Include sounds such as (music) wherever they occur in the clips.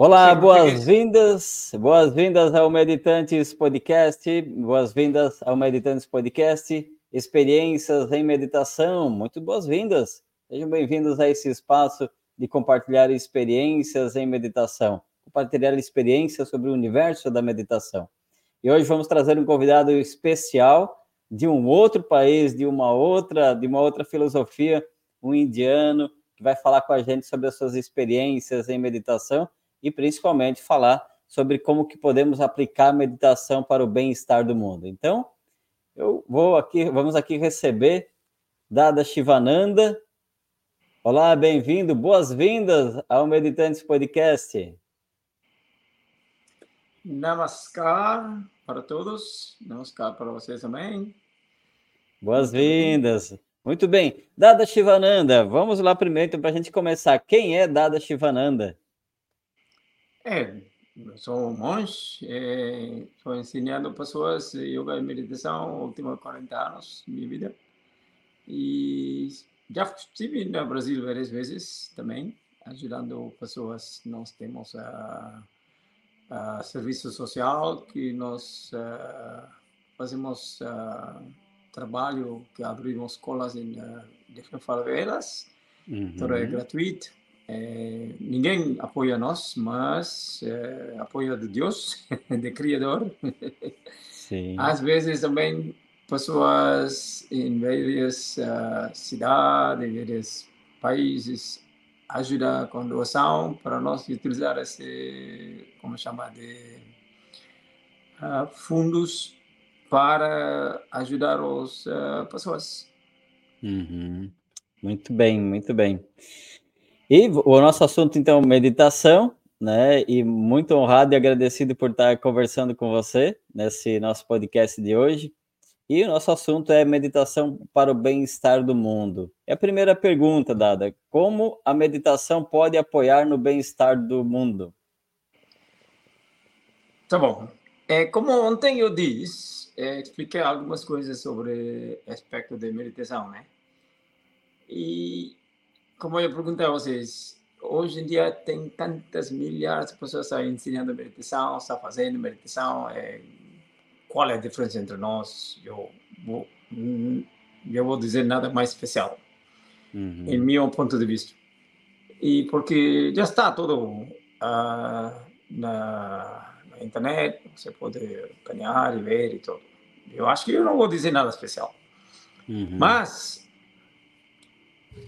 Olá, boas-vindas, boas-vindas ao Meditantes Podcast, boas-vindas ao Meditantes Podcast, experiências em meditação, muito boas-vindas. Sejam bem-vindos a esse espaço de compartilhar experiências em meditação, compartilhar experiências sobre o universo da meditação. E hoje vamos trazer um convidado especial de um outro país, de uma outra, de uma outra filosofia, um indiano que vai falar com a gente sobre as suas experiências em meditação e principalmente falar sobre como que podemos aplicar a meditação para o bem-estar do mundo. Então, eu vou aqui, vamos aqui receber Dada Shivananda. Olá, bem-vindo, boas-vindas ao Meditantes Podcast. Namaskar para todos, namaskar para vocês também. Boas-vindas. Muito bem. Dada Shivananda, vamos lá primeiro então, para a gente começar. Quem é Dada Shivananda? É, sou um monge, estou é, ensinando pessoas yoga e meditação nos últimos 40 anos minha vida. E já estive no Brasil várias vezes também, ajudando pessoas. Nós temos a, a serviço social que nós uh, fazemos uh, trabalho, que abrimos escolas em diferentes favelas, uhum. tudo é gratuito é, ninguém apoia nós, mas é, apoio de Deus, (laughs) de Criador. Sim. Às vezes também pessoas em várias uh, cidades, em vários países ajudam com doação para nós utilizar esse, como chama, de uh, fundos para ajudar as uh, pessoas. Uhum. Muito bem, muito bem. E o nosso assunto, então, meditação, né? E muito honrado e agradecido por estar conversando com você nesse nosso podcast de hoje. E o nosso assunto é meditação para o bem-estar do mundo. É a primeira pergunta, Dada. Como a meditação pode apoiar no bem-estar do mundo? Tá bom. É, como ontem eu disse, é, expliquei algumas coisas sobre aspecto de meditação, né? E como eu perguntei a vocês, hoje em dia tem tantas milhares de pessoas aí ensinando meditação, está fazendo meditação. É, qual é a diferença entre nós? Eu vou, eu vou dizer nada mais especial, uhum. em meu ponto de vista. E porque já está tudo uh, na, na, internet, você pode ganhar e ver e tudo. Eu acho que eu não vou dizer nada especial. Uhum. Mas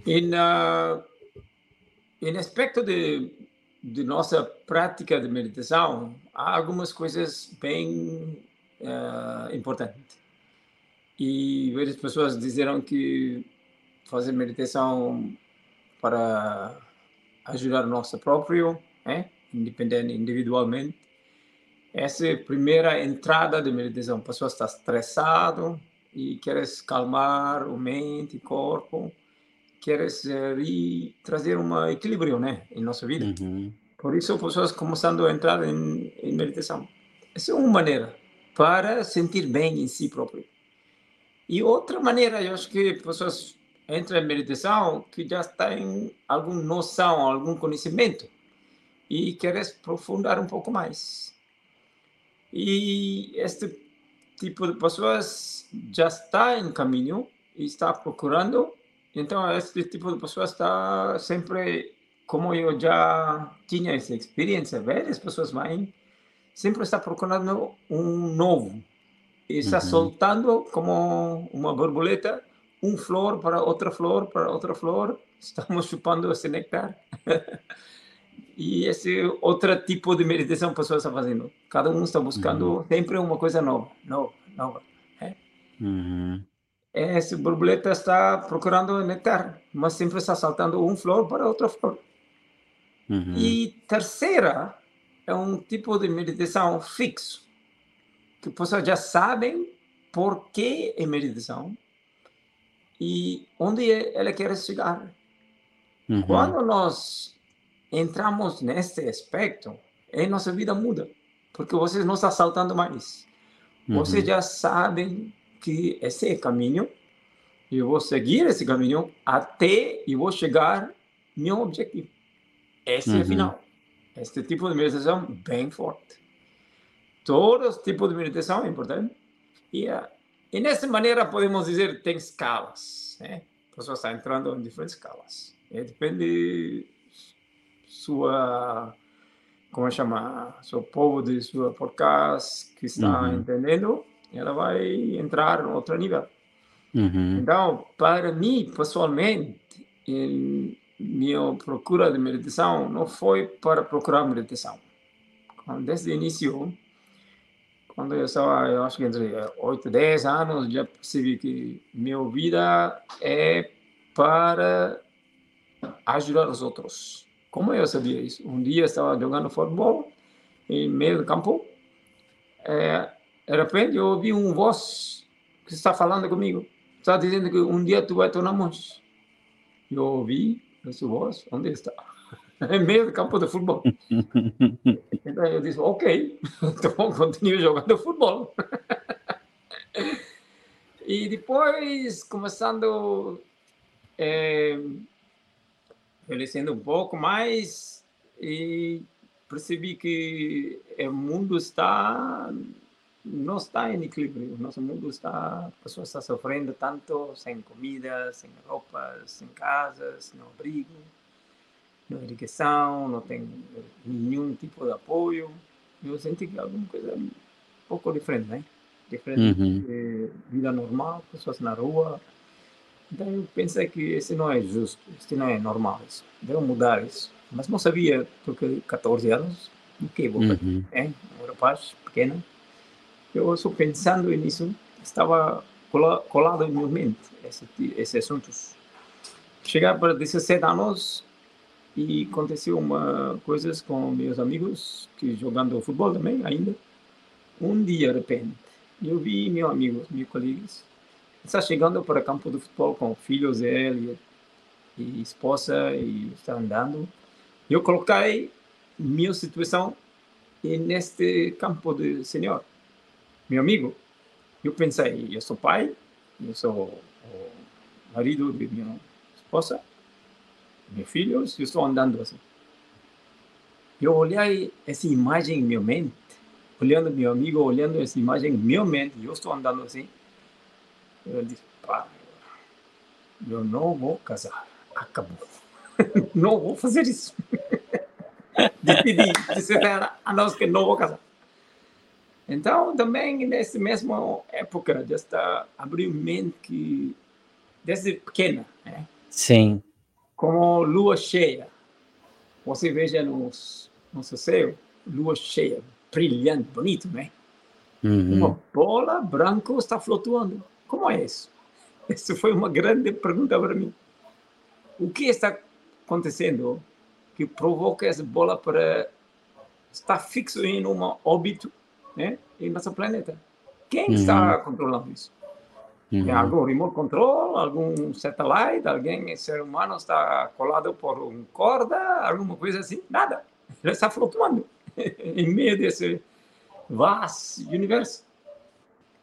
em, uh, em aspecto de, de nossa prática de meditação, há algumas coisas bem uh, importantes. E várias pessoas disseram que fazer meditação para ajudar nosso próprio, né? independente, individualmente. Essa é a primeira entrada de meditação. A pessoa está estressado e quer calmar o mente e corpo queres uh, trazer um equilíbrio né, em nossa vida. Uhum. Por isso, pessoas começando a entrar em, em, meditação. Essa é uma maneira para sentir bem em si próprio. E outra maneira, eu acho que pessoas entram em meditação que já têm alguma noção, algum conhecimento e querem aprofundar um pouco mais. E este tipo de pessoas já está em caminho e está procurando então, esse tipo de pessoa está sempre, como eu já tinha essa experiência, várias pessoas vêm, sempre está procurando um novo. E está uhum. soltando como uma borboleta, um flor para outra flor, para outra flor. (laughs) Estamos chupando esse néctar. (laughs) e esse outro tipo de meditação a pessoa está fazendo. Cada um está buscando uhum. sempre uma coisa nova, nova, nova. É? Uhum esse borboleta está procurando néctar, mas sempre está saltando um flor para outra flor. Uhum. E terceira é um tipo de meditação fixo, que pessoas já sabem por que é meditação e onde ela quer chegar. Uhum. Quando nós entramos nesse aspecto, a nossa vida muda, porque vocês não estão saltando mais. Uhum. Vocês já sabem que esse é caminho, e eu vou seguir esse caminho até eu vou chegar meu objetivo. Esse uhum. é o uhum. final. Este tipo de meditação bem forte. Todos os tipos de meditação é importante. E, uh, e nessa maneira podemos dizer tem escalas. Né? A pessoa está entrando em diferentes escalas. E depende sua como é chama seu povo de sua podcast que está uhum. entendendo ela vai entrar em outro nível uhum. então para mim pessoalmente em minha procura de meditação não foi para procurar meditação desde o início quando eu estava eu acho que entre 8 e 10 anos já percebi que minha vida é para ajudar os outros como eu sabia isso? Um dia estava jogando futebol em meio do campo. É, de repente eu ouvi uma voz que está falando comigo. Está dizendo que um dia tu vai tornar monge. Eu ouvi essa voz. Onde está? em (laughs) meio do campo de futebol. (laughs) então eu disse, ok, (laughs) então continuo jogando futebol. e depois, começando é, envelhecendo um pouco mais e percebi que o mundo está não está em equilíbrio. Nosso mundo está, a pessoa está sofrendo tanto sem comida, sem roupas, sem casas, no abrigo, não educação, não tem nenhum tipo de apoio. Eu senti que alguma coisa um pouco diferente, né? Diferente uhum. de vida normal, pessoas na rua, então eu pensei que esse não é justo, esse não é normal isso. Devo mudar isso. Mas não sabia, porque 14 anos, o que vou fazer? Uhum. É, um rapaz pequeno. Eu só pensando nisso, estava colado em minha mente esse, esses assuntos. Chegar para 17 anos e aconteceu uma coisas com meus amigos que jogando futebol também ainda. Um dia, de repente, eu vi meus amigos, meus colegas, está chegando para o campo de futebol com filhos dele e esposa e está andando. Eu coloquei minha situação neste campo de senhor, meu amigo. Eu pensei, eu sou pai, eu sou o marido de minha esposa, meus filhos, eu estou andando assim. Eu olhei essa imagem em minha mente, olhando meu amigo, olhando essa imagem em minha mente, eu estou andando assim. Eu disse, pá, eu não vou casar. Acabou. (laughs) não vou fazer isso. Decidi, disse a nós que não vou casar. Então, também, nessa mesma época, já está abriu mente que, desde pequena, né? Sim. Como lua cheia. Você veja nos, no céu, lua cheia, brilhante, bonito, né? Uhum. Uma bola branca está flutuando. Como é isso? Isso foi uma grande pergunta para mim. O que está acontecendo que provoca essa bola para estar fixo em um óbito né, em nosso planeta? Quem uhum. está controlando isso? Uhum. É algum remote control, algum satélite, alguém, ser humano está colado por uma corda, alguma coisa assim? Nada. Ele está flutuando (laughs) em meio desse vasto universo.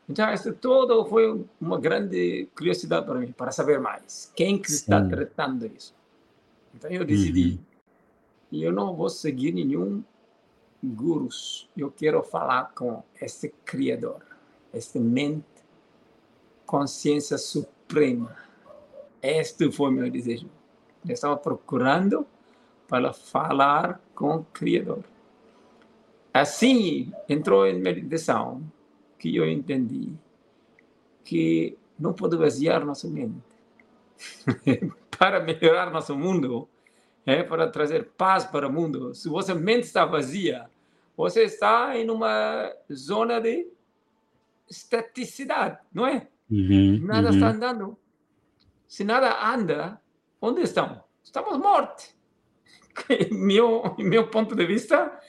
Então, isso tudo foi uma grande curiosidade para mim, para saber mais. Quem que está tratando isso? Então, eu decidi, uhum. eu não vou seguir nenhum gurus. Eu quero falar com esse Criador, esse mente, consciência suprema. Este foi meu desejo. Eu estava procurando para falar com o Criador. Assim, entrou em meditação que eu entendi que não pode vaziar nossa mente. (laughs) para melhorar nosso mundo, é para trazer paz para o mundo. Se vossa mente está vazia, você está em uma zona de estaticidade, não é? Uhum, nada uhum. está andando. Se nada anda, onde estamos? Estamos mortos. (laughs) meu, meu ponto de vista,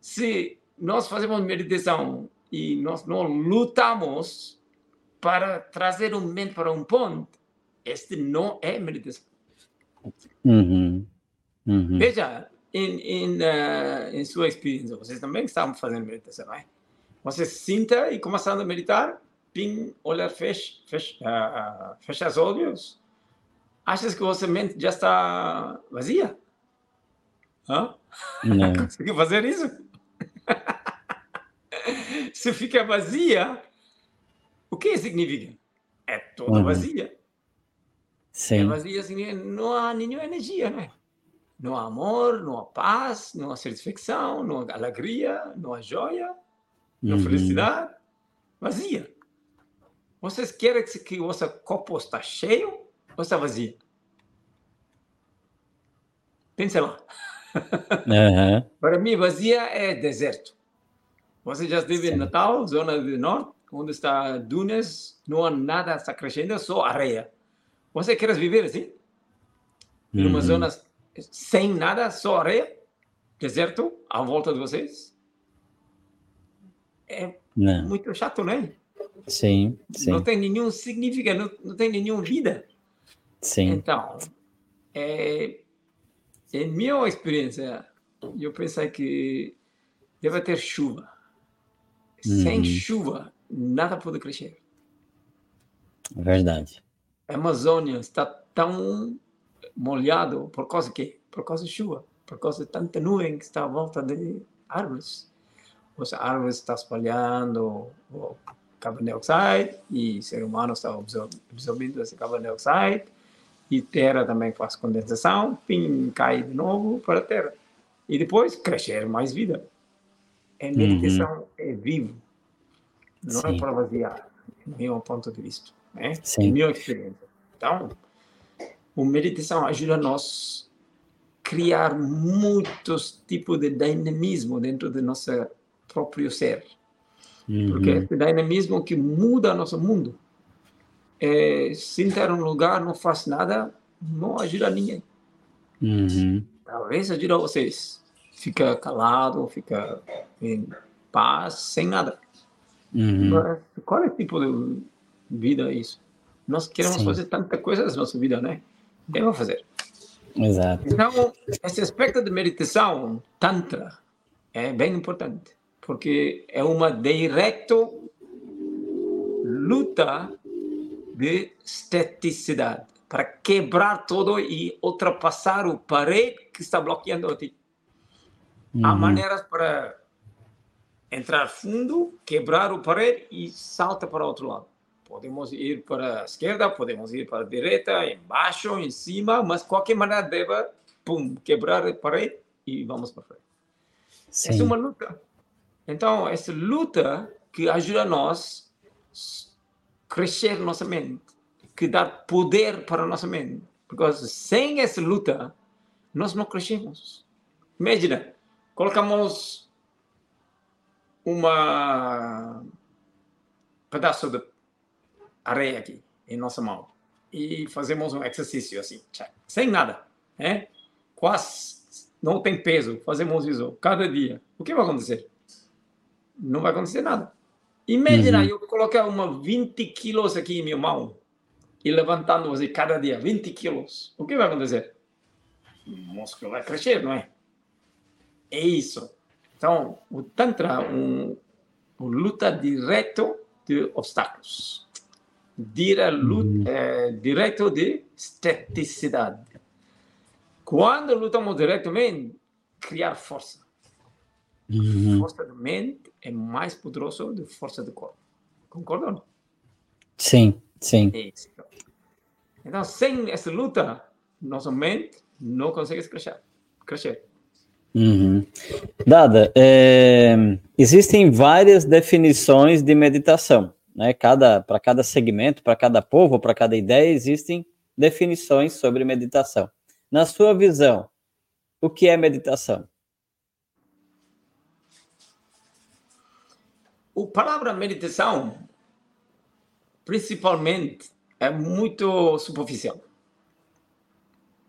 se nós fazemos meditação e nós não lutamos para trazer um mente para um ponto, este não é meditação. Uhum. Uhum. Veja, em, em, uh, em sua experiência, vocês também estavam fazendo meditação, não é? Você sinta e começando a meditar, pim, olhar, fecha, fecha, uh, fecha os olhos, achas que vossa mente já está vazia? Hã? Não. (laughs) Conseguiu fazer isso? (laughs) Se fica vazia, o que significa? É toda uhum. vazia. Sim. É vazia significa não há nenhuma energia, né? Não há amor, não há paz, não há satisfação, não há alegria, não há joia, não há uhum. felicidade. Vazia. Vocês querem que o vosso copo está cheio ou está vazio? Pensa lá. (laughs) Uhum. Para mim, vazia é deserto. Você já esteve em Natal, zona do norte, onde está dunas, não há nada, está crescendo, só areia. Você quer viver assim? Uhum. zona sem nada, só areia? Deserto à volta de vocês? É não. muito chato, né? Sim, sim. Não tem nenhum significado, não, não tem nenhuma vida. Sim. Então, é, em minha experiência, eu pensei que deve ter chuva. Uhum. Sem chuva, nada pode crescer. Verdade. A Amazônia está tão molhado por causa quê? Por causa de chuva, por causa de tanta nuvem que está à volta de árvores. As árvores estão espalhando o carbon dioxide e o ser humano está absorvendo esse carbon dioxide e terra também faz condensação, pim, cai de novo para a terra. E depois crescer mais vida. É meditação, uhum. é vivo. Não é Sim. é para vaziar, no meu ponto de vista. Né? Sim. Minha experiência. Então, a meditação ajuda nós criar muitos tipos de dinamismo dentro do nosso próprio ser. Uhum. Porque é esse dinamismo que muda nosso mundo é, sentar num lugar, não faz nada, não ajuda ninguém. Uhum. Talvez ajude vocês. Fica calado, fica em paz, sem nada. Uhum. Mas qual é o tipo de vida isso? Nós queremos Sim. fazer tanta coisa na nossa vida, né? Devemos fazer. Exato. Então, esse aspecto de meditação, Tantra, é bem importante, porque é uma direta luta de esteticidade, para quebrar todo e ultrapassar o parede que está bloqueando a ti. Uhum. Há maneiras para entrar fundo, quebrar o parede e salta para o outro lado. Podemos ir para a esquerda, podemos ir para a direita, embaixo, em cima, mas qualquer maneira deve pum, quebrar a parede e vamos para frente. Sim. É uma luta. Então, essa luta que ajuda nós crescer nossa mente, que dar poder para nossa mente. Porque sem essa luta, nós não crescemos. Imagina, colocamos uma pedaço de areia aqui em nossa mão e fazemos um exercício assim, sem nada, né? Quase não tem peso, fazemos isso cada dia. O que vai acontecer? Não vai acontecer nada. Imagina uhum. eu colocar uma 20 quilos aqui em minha mão e levantando você cada dia 20 quilos. O que vai acontecer? O músculo vai crescer, não é? É isso. Então, o Tantra é um, um luta direto de obstáculos. Luta, uhum. é, direto de esteticidade. Quando lutamos diretamente, criar força. Uhum. Força da mente é mais poderoso do que força do corpo. Concordam? Sim, sim. Isso. Então, sem essa luta, nossa mente não consegue crescer. crescer. Uhum. Dada, é, existem várias definições de meditação. Né? Cada, para cada segmento, para cada povo, para cada ideia, existem definições sobre meditação. Na sua visão, o que é meditação? O palavra meditação, principalmente, é muito superficial.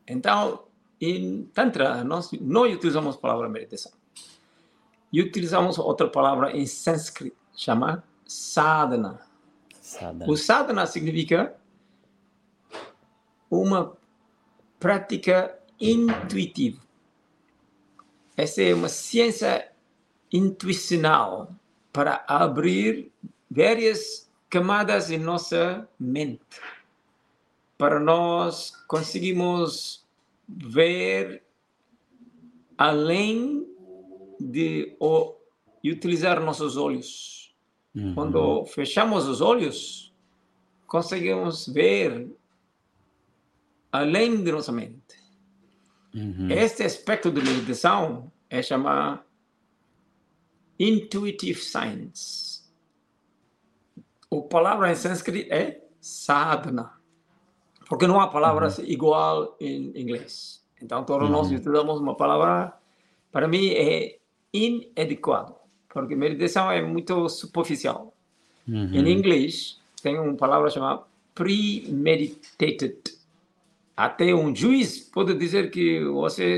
Então, em Tantra, nós não utilizamos a palavra meditação. E utilizamos outra palavra em sânscrito, chama sadhana. sadhana. O sadhana significa uma prática intuitiva. Essa é uma ciência intuicional para abrir várias camadas em nossa mente, para nós conseguirmos ver além de utilizar nossos olhos. Uhum. Quando fechamos os olhos, conseguimos ver além de nossa mente. Uhum. Este aspecto de meditação é chamado Intuitive Science. A palavra em sânscrito é sadhana, porque não há palavras uhum. igual em inglês. Então, todos uhum. nós estudamos uma palavra, para mim, é inadequado, porque meditação é muito superficial. Uhum. Em inglês, tem uma palavra chamada premeditated. Até um juiz pode dizer que você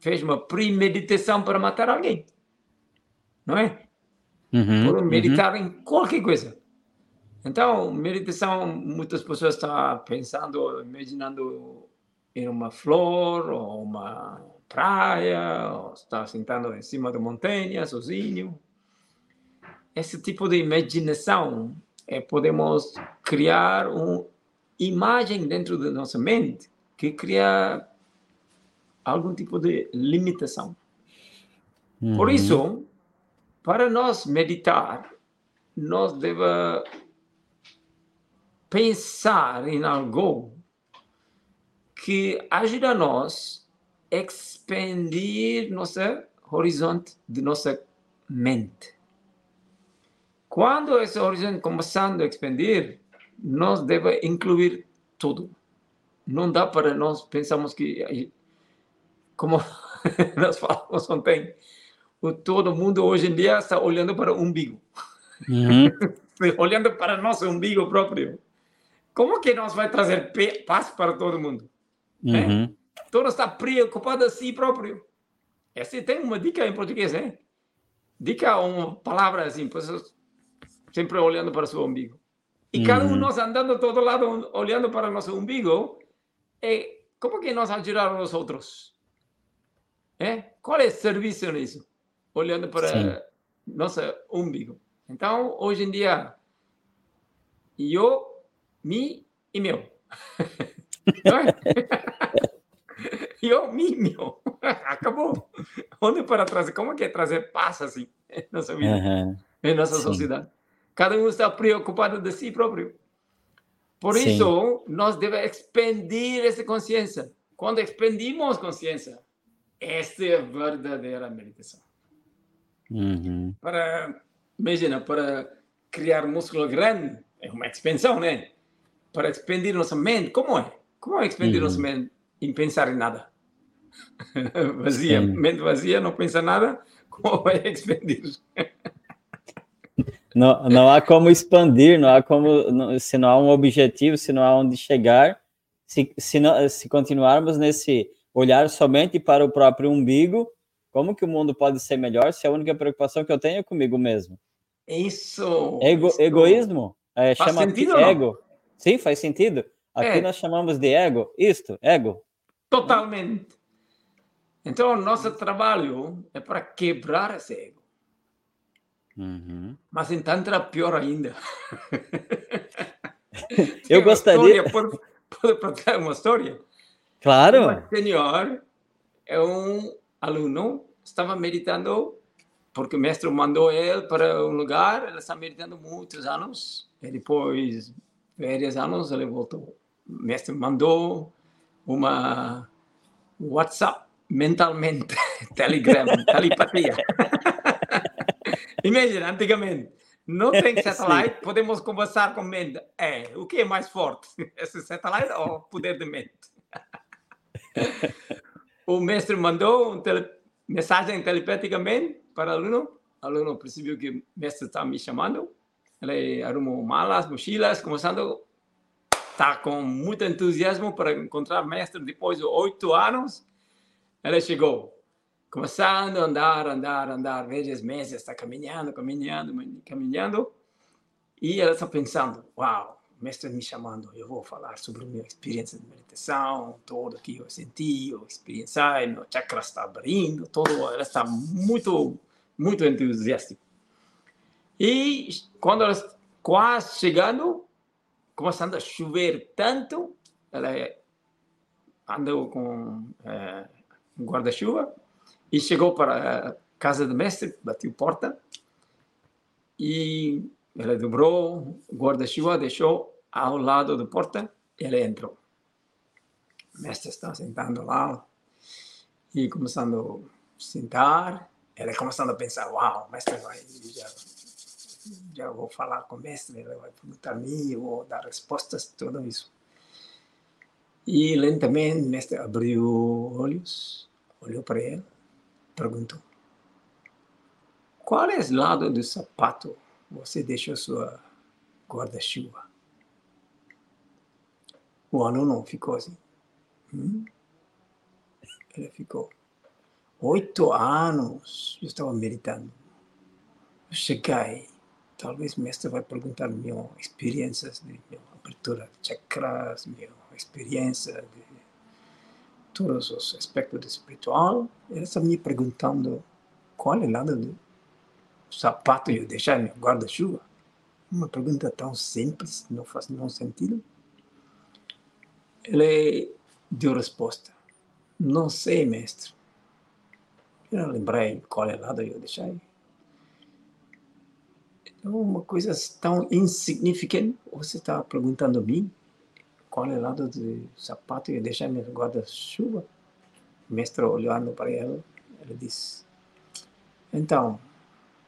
fez uma premeditação para matar alguém. Não é? Uhum, Por meditar uhum. em qualquer coisa. Então, meditação, muitas pessoas estão pensando, imaginando em uma flor, ou uma praia, ou está sentado em cima da montanha, sozinho. Esse tipo de imaginação é, podemos criar uma imagem dentro da nossa mente que cria algum tipo de limitação. Uhum. Por isso, para nós meditar, nós devemos pensar em algo que ajuda a nós expandir nosso horizonte de nossa mente. Quando esse horizonte começando a expandir, nós devemos incluir tudo. Não dá para nós pensarmos que, como (laughs) nós falamos ontem, o todo mundo hoje em dia está olhando para o umbigo. Uhum. (laughs) olhando para nosso umbigo próprio. Como que nós vai trazer paz para todo mundo? Uhum. É? Todo está preocupado a si próprio. Essa tem uma dica em português, né? Dica uma palavra assim, pessoas sempre olhando para o seu umbigo. E uhum. cada um nós andando todo lado olhando para o nosso umbigo, é, como que nós ajudar os outros? É? Qual é o serviço nisso? Olhando para Sim. nosso umbigo. Então, hoje em dia, eu, me e meu. (laughs) Não é? (laughs) me, meu. Acabou. Onde para trazer? Como é que é trazer paz assim em nossa vida, uhum. em nossa Sim. sociedade? Cada um está preocupado de si próprio. Por Sim. isso, nós devemos expandir essa consciência. Quando expandimos consciência, esta é a verdadeira meditação. Uhum. Para, imagina, para criar músculo grande, é uma expansão, né? Para expandir nossa mente, como é? Como é expandir uhum. nossa mente em pensar em nada? (laughs) vazia, Sim. mente vazia, não pensa nada, (laughs) como é expandir? não, não há como expandir, não há como, não, se não há um objetivo, se não há onde chegar, se, se, não, se continuarmos nesse olhar somente para o próprio umbigo, como que o mundo pode ser melhor se a única preocupação que eu tenho é comigo mesmo? Isso! Ego, isso. Egoísmo? É, faz chama sentido, ego. Sim, faz sentido. Aqui é. nós chamamos de ego. Isto, ego. Totalmente. Então, nosso trabalho é para quebrar esse ego. Uhum. Mas em Tantra, pior ainda. (laughs) Eu gostaria. Pode, pode contar uma história? Claro. Um senhor é um aluno, estava meditando, porque o mestre mandou ele para um lugar, ele está meditando muitos anos, e depois, vários anos, ele voltou. O mestre mandou uma WhatsApp mentalmente, (laughs) Telegram, telepatia. Imagina, antigamente, não (laughs) tem satélite, podemos conversar com mente. É, o que é mais forte? (laughs) Esse satélite ou poder de mente? o mestre mandou uma tele, mensagem telepaticamente para o aluno. O aluno percebeu que o mestre está me chamando. Ele arrumou malas, mochilas, começando está com muito entusiasmo para encontrar o mestre depois de oito anos. Ele chegou, começando a andar, andar, andar, vários meses, está caminhando, caminhando, caminhando. E ela está pensando, uau, o mestre me chamando, eu vou falar sobre a minha experiência de meditação, tudo que eu senti, eu experienciei, meu chakra está abrindo, todo, ela está muito, muito entusiasta. E quando ela quase chegando, começando a chover tanto, ela andou com é, um guarda-chuva, e chegou para a casa do mestre, bateu porta e ele dobrou o guarda-chuva, deixou ao lado da porta, ele entrou. O mestre está sentando lá e começando a sentar, ele começando a pensar, uau, o mestre vai, já, já vou falar com o mestre, ele vai perguntar a mim, vou dar respostas, tudo isso. E lentamente o mestre abriu olhos, olhou para ele, perguntou: Qual é o lado do sapato você deixou sua guarda-chuva? O aluno ficou assim. Hum? Ele ficou. Oito anos eu estava meditando. Eu cheguei. Talvez o mestre vai perguntar minhas experiências de minha abertura de chakras, minha experiência de todos os aspectos espiritual. Ele está me perguntando qual é o lado do sapato eu deixar no guarda-chuva. Uma pergunta tão simples, não faz nenhum sentido. Ele deu resposta. Não sei, mestre. Eu não lembrei qual é o lado eu deixei. Então, uma coisa tão insignificante, você está perguntando a mim o lado do sapato eu deixei no guarda-chuva. O mestre olhando para ela, ele disse, então,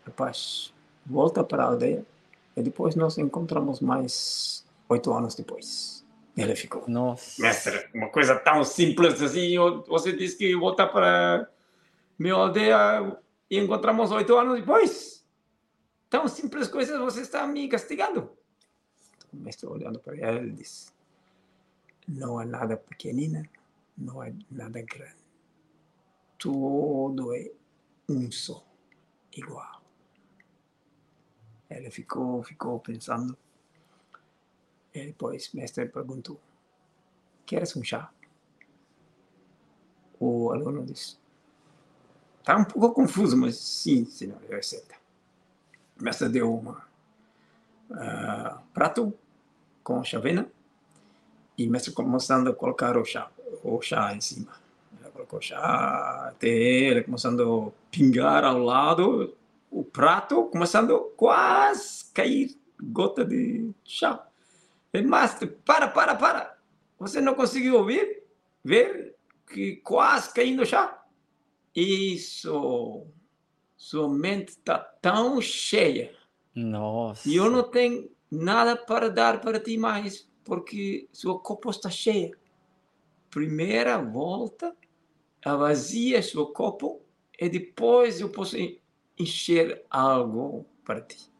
rapaz, volta para a aldeia e depois nós encontramos mais oito anos depois. Ele ficou. Nossa. Mestre, uma coisa tão simples assim, você disse que voltar para minha aldeia e encontramos oito anos depois. Tão simples coisas, você está me castigando. O mestre olhando para ele, ele disse, não há nada pequenina, não há nada grande. Tudo é um só, igual. Ele ficou, ficou pensando. E depois mestre perguntou, queres um chá? O aluno disse, está um pouco confuso, mas sim, senhor, eu aceito. O mestre deu uma uh, prato com chavena e mestre começando a colocar o chá, o chá em cima. Ele colocou chá, começando a pingar ao lado, o prato começando a quase cair gota de chá. E mestre, para, para, para! Você não conseguiu ouvir? Ver que quase caindo chá? Isso! Sua mente está tão cheia. Nossa! E eu não tenho nada para dar para ti mais porque seu copo está cheio. Primeira volta, vazia seu copo e depois eu posso encher algo para ti.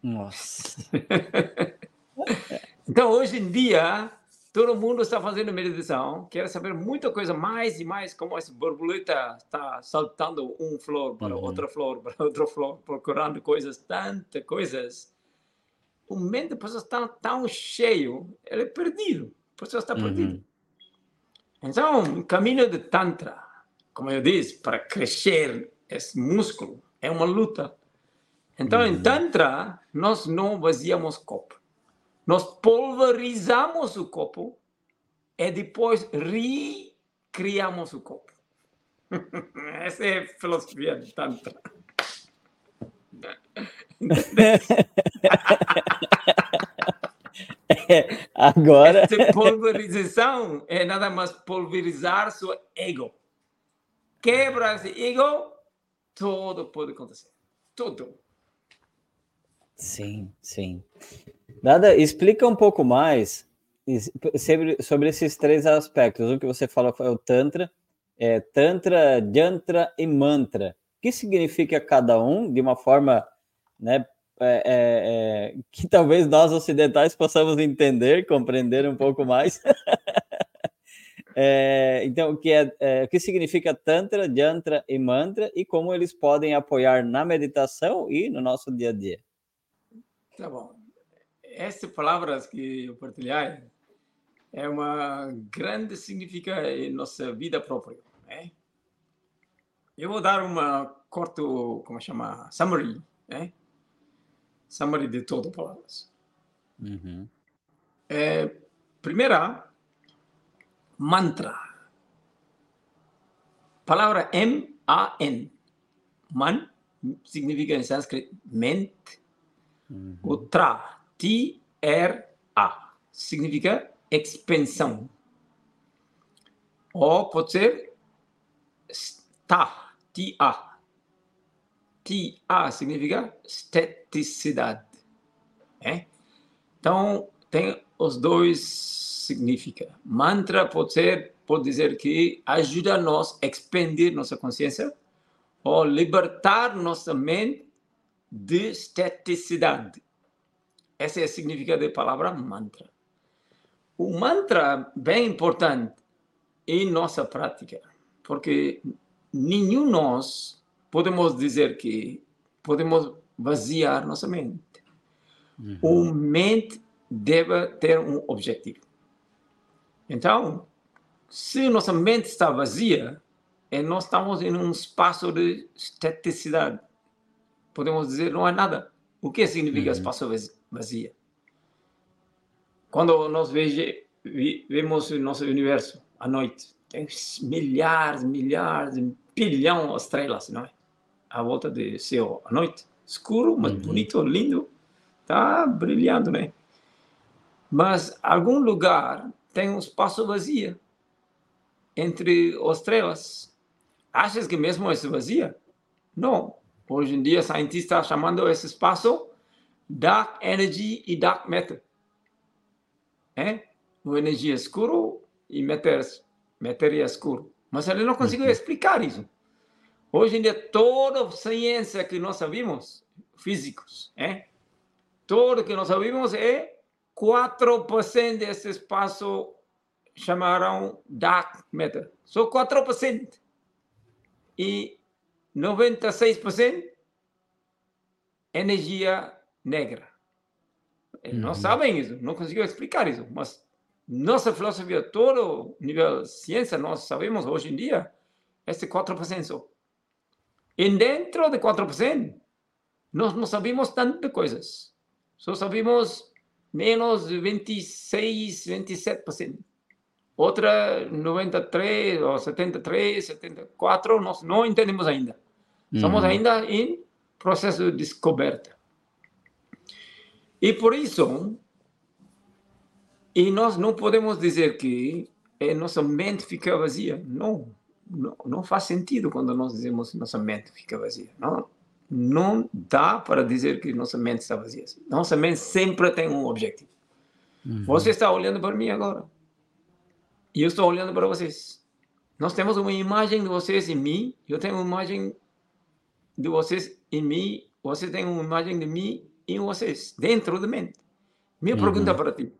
Nossa. (laughs) então, hoje em dia, todo mundo está fazendo meditação, quer saber muita coisa mais e mais, como essa borboleta está saltando um flor para uhum. outra flor, para outra flor, procurando coisas, tantas coisas o mente da pessoa está tão cheio, ele é perdido. A pessoa está uhum. perdida. Então, o caminho de Tantra, como eu disse, para crescer esse músculo, é uma luta. Então, uhum. em Tantra, nós não vaziamos o copo. Nós pulverizamos o copo e depois recriamos o copo. (laughs) Essa é a filosofia de Tantra. (laughs) é, (laughs) agora. Essa pulverização é nada mais pulverizar seu ego. Quebra esse ego, tudo pode acontecer. Tudo. Sim, sim. Nada, explica um pouco mais sobre, sobre esses três aspectos. O que você falou foi o Tantra, é, Tantra, Jantra e Mantra. O que significa cada um de uma forma né, é, é, é, que talvez nós ocidentais possamos entender, compreender um pouco mais. (laughs) É, então, o que, é, é, o que significa Tantra, Jantra e Mantra e como eles podem apoiar na meditação e no nosso dia a dia? Tá bom. Essas palavras que eu partilhei é uma grande significa em nossa vida própria. Né? Eu vou dar uma corto, como chama, summary, né? Summary de as palavras. Uhum. É, primeira, mantra. palavra M-A-N, man, significa em sânscrito mente, uhum. o tra, T-R-A, significa expansão. Ou pode ser ta, T-A. T-A significa esteticidade. É? Então, tem os dois significa. Mantra pode ser, pode dizer que ajuda nós a expandir nossa consciência ou libertar nossa mente de esteticidade. Esse é o significado da palavra mantra. O mantra é bem importante em nossa prática, porque nenhum nós podemos dizer que podemos vaziar nossa mente. Uhum. O mente deve ter um objetivo. Então, se nossa mente está vazia, é, nós estamos em um espaço de esteticidade. Podemos dizer, não é nada. O que significa uhum. espaço vazio? Quando nós vemos o nosso universo à noite, tem milhares, milhares, bilhão de estrelas, não é? À volta do céu à noite. Escuro, mas uhum. bonito, lindo. Está brilhando, né? Mas algum lugar tem um espaço vazio entre as estrelas. Achas que mesmo esse vazio? Não. Hoje em dia, cientistas estão chamando esse espaço dark energy e dark matter. É? Uma energia escura e matéria, matéria escura. Mas ele não conseguiu uhum. explicar isso. Hoje em dia, toda ciência que nós sabemos, físicos, é? Tudo que nós sabemos é 4% desse espaço chamaram dark matter. Só 4%. E 96% energia negra. Eles não uhum. sabem isso, não conseguiram explicar isso, mas nossa filosofia, todo nível de ciência, nós sabemos hoje em dia, esse 4% só. E dentro de 4%, nós não sabemos tantas coisas. Só sabemos menos 26, 27%. Outra 93 ou 73, 74, nós não entendemos ainda. Estamos uhum. ainda em processo de descoberta. E por isso, e nós não podemos dizer que é, nossa mente fica vazia. Não, não, não faz sentido quando nós dizemos nossa mente fica vazia. Não, não dá para dizer que nossa mente está vazia. Nossa mente sempre tem um objetivo. Uhum. Você está olhando para mim agora. E eu estou olhando para vocês. Nós temos uma imagem de vocês em mim. Eu tenho uma imagem de vocês em mim. Você tem uma imagem de mim em vocês, dentro da mente. Minha uhum. pergunta para ti: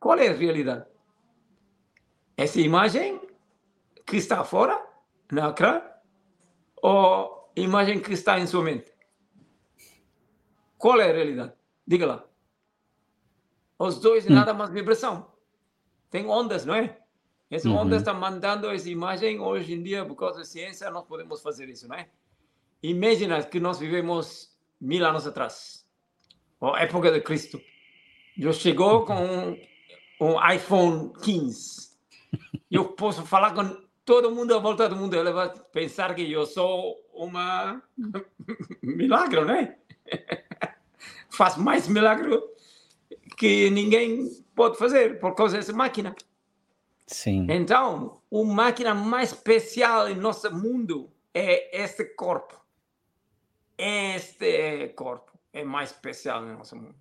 qual é a realidade? Essa imagem que está fora, na cara, ou imagem que está em sua mente? Qual é a realidade? Diga lá. Os dois, hum. nada mais vibração. Tem ondas, não é? Essa uhum. onda está mandando essa imagem hoje em dia, por causa da ciência, nós podemos fazer isso, não é? Imagina que nós vivemos mil anos atrás, a época de Cristo. Eu chegou com um, um iPhone 15. Eu posso falar com todo mundo à volta do mundo. Ele vai pensar que eu sou uma milagre, não é? faz mais milagre que ninguém pode fazer por causa dessa máquina. Sim. Então, a máquina mais especial em nosso mundo é este corpo. Este corpo é mais especial no nosso mundo.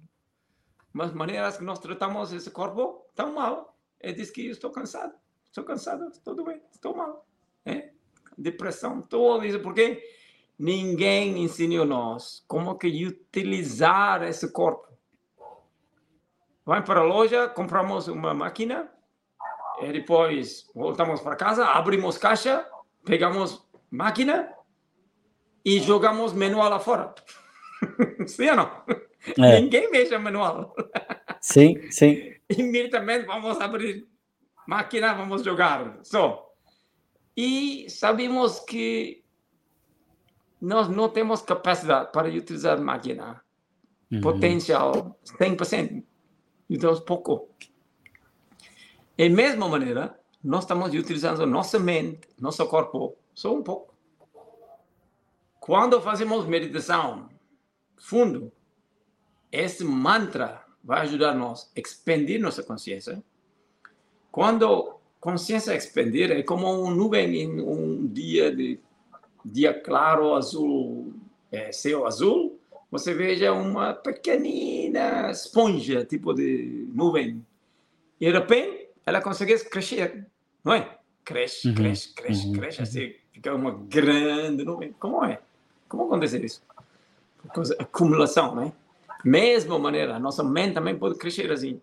Mas maneiras que nós tratamos esse corpo tão mal. Ele diz que estou cansado. Estou cansado, estou bem, estou mal. É? Depressão, tudo isso. Porque Ninguém ensinou nós como que utilizar esse corpo. Vai para a loja, compramos uma máquina, e depois voltamos para casa, abrimos caixa, pegamos máquina e jogamos manual lá fora. (laughs) sim ou não? É. Ninguém mexe manual. Sim, sim. (laughs) Imediatamente vamos abrir máquina, vamos jogar. Só. E sabemos que nós não temos capacidade para utilizar máquina uhum. potencial 100%. Então, pouco. Da mesma maneira, nós estamos utilizando nossa mente, nosso corpo, só um pouco. Quando fazemos meditação fundo, esse mantra vai ajudar nós a expandir nossa consciência. Quando consciência expandir é como uma nuvem em um dia de dia claro, azul, é, céu azul, você veja uma pequenina esponja, tipo de nuvem. E de repente, ela consegue crescer, não é? Cresce, uhum. cresce, cresce, uhum. cresce, assim, fica uma grande nuvem. Como é? Como acontece isso? Causa acumulação, né? Mesma maneira, nossa mente também pode crescer assim.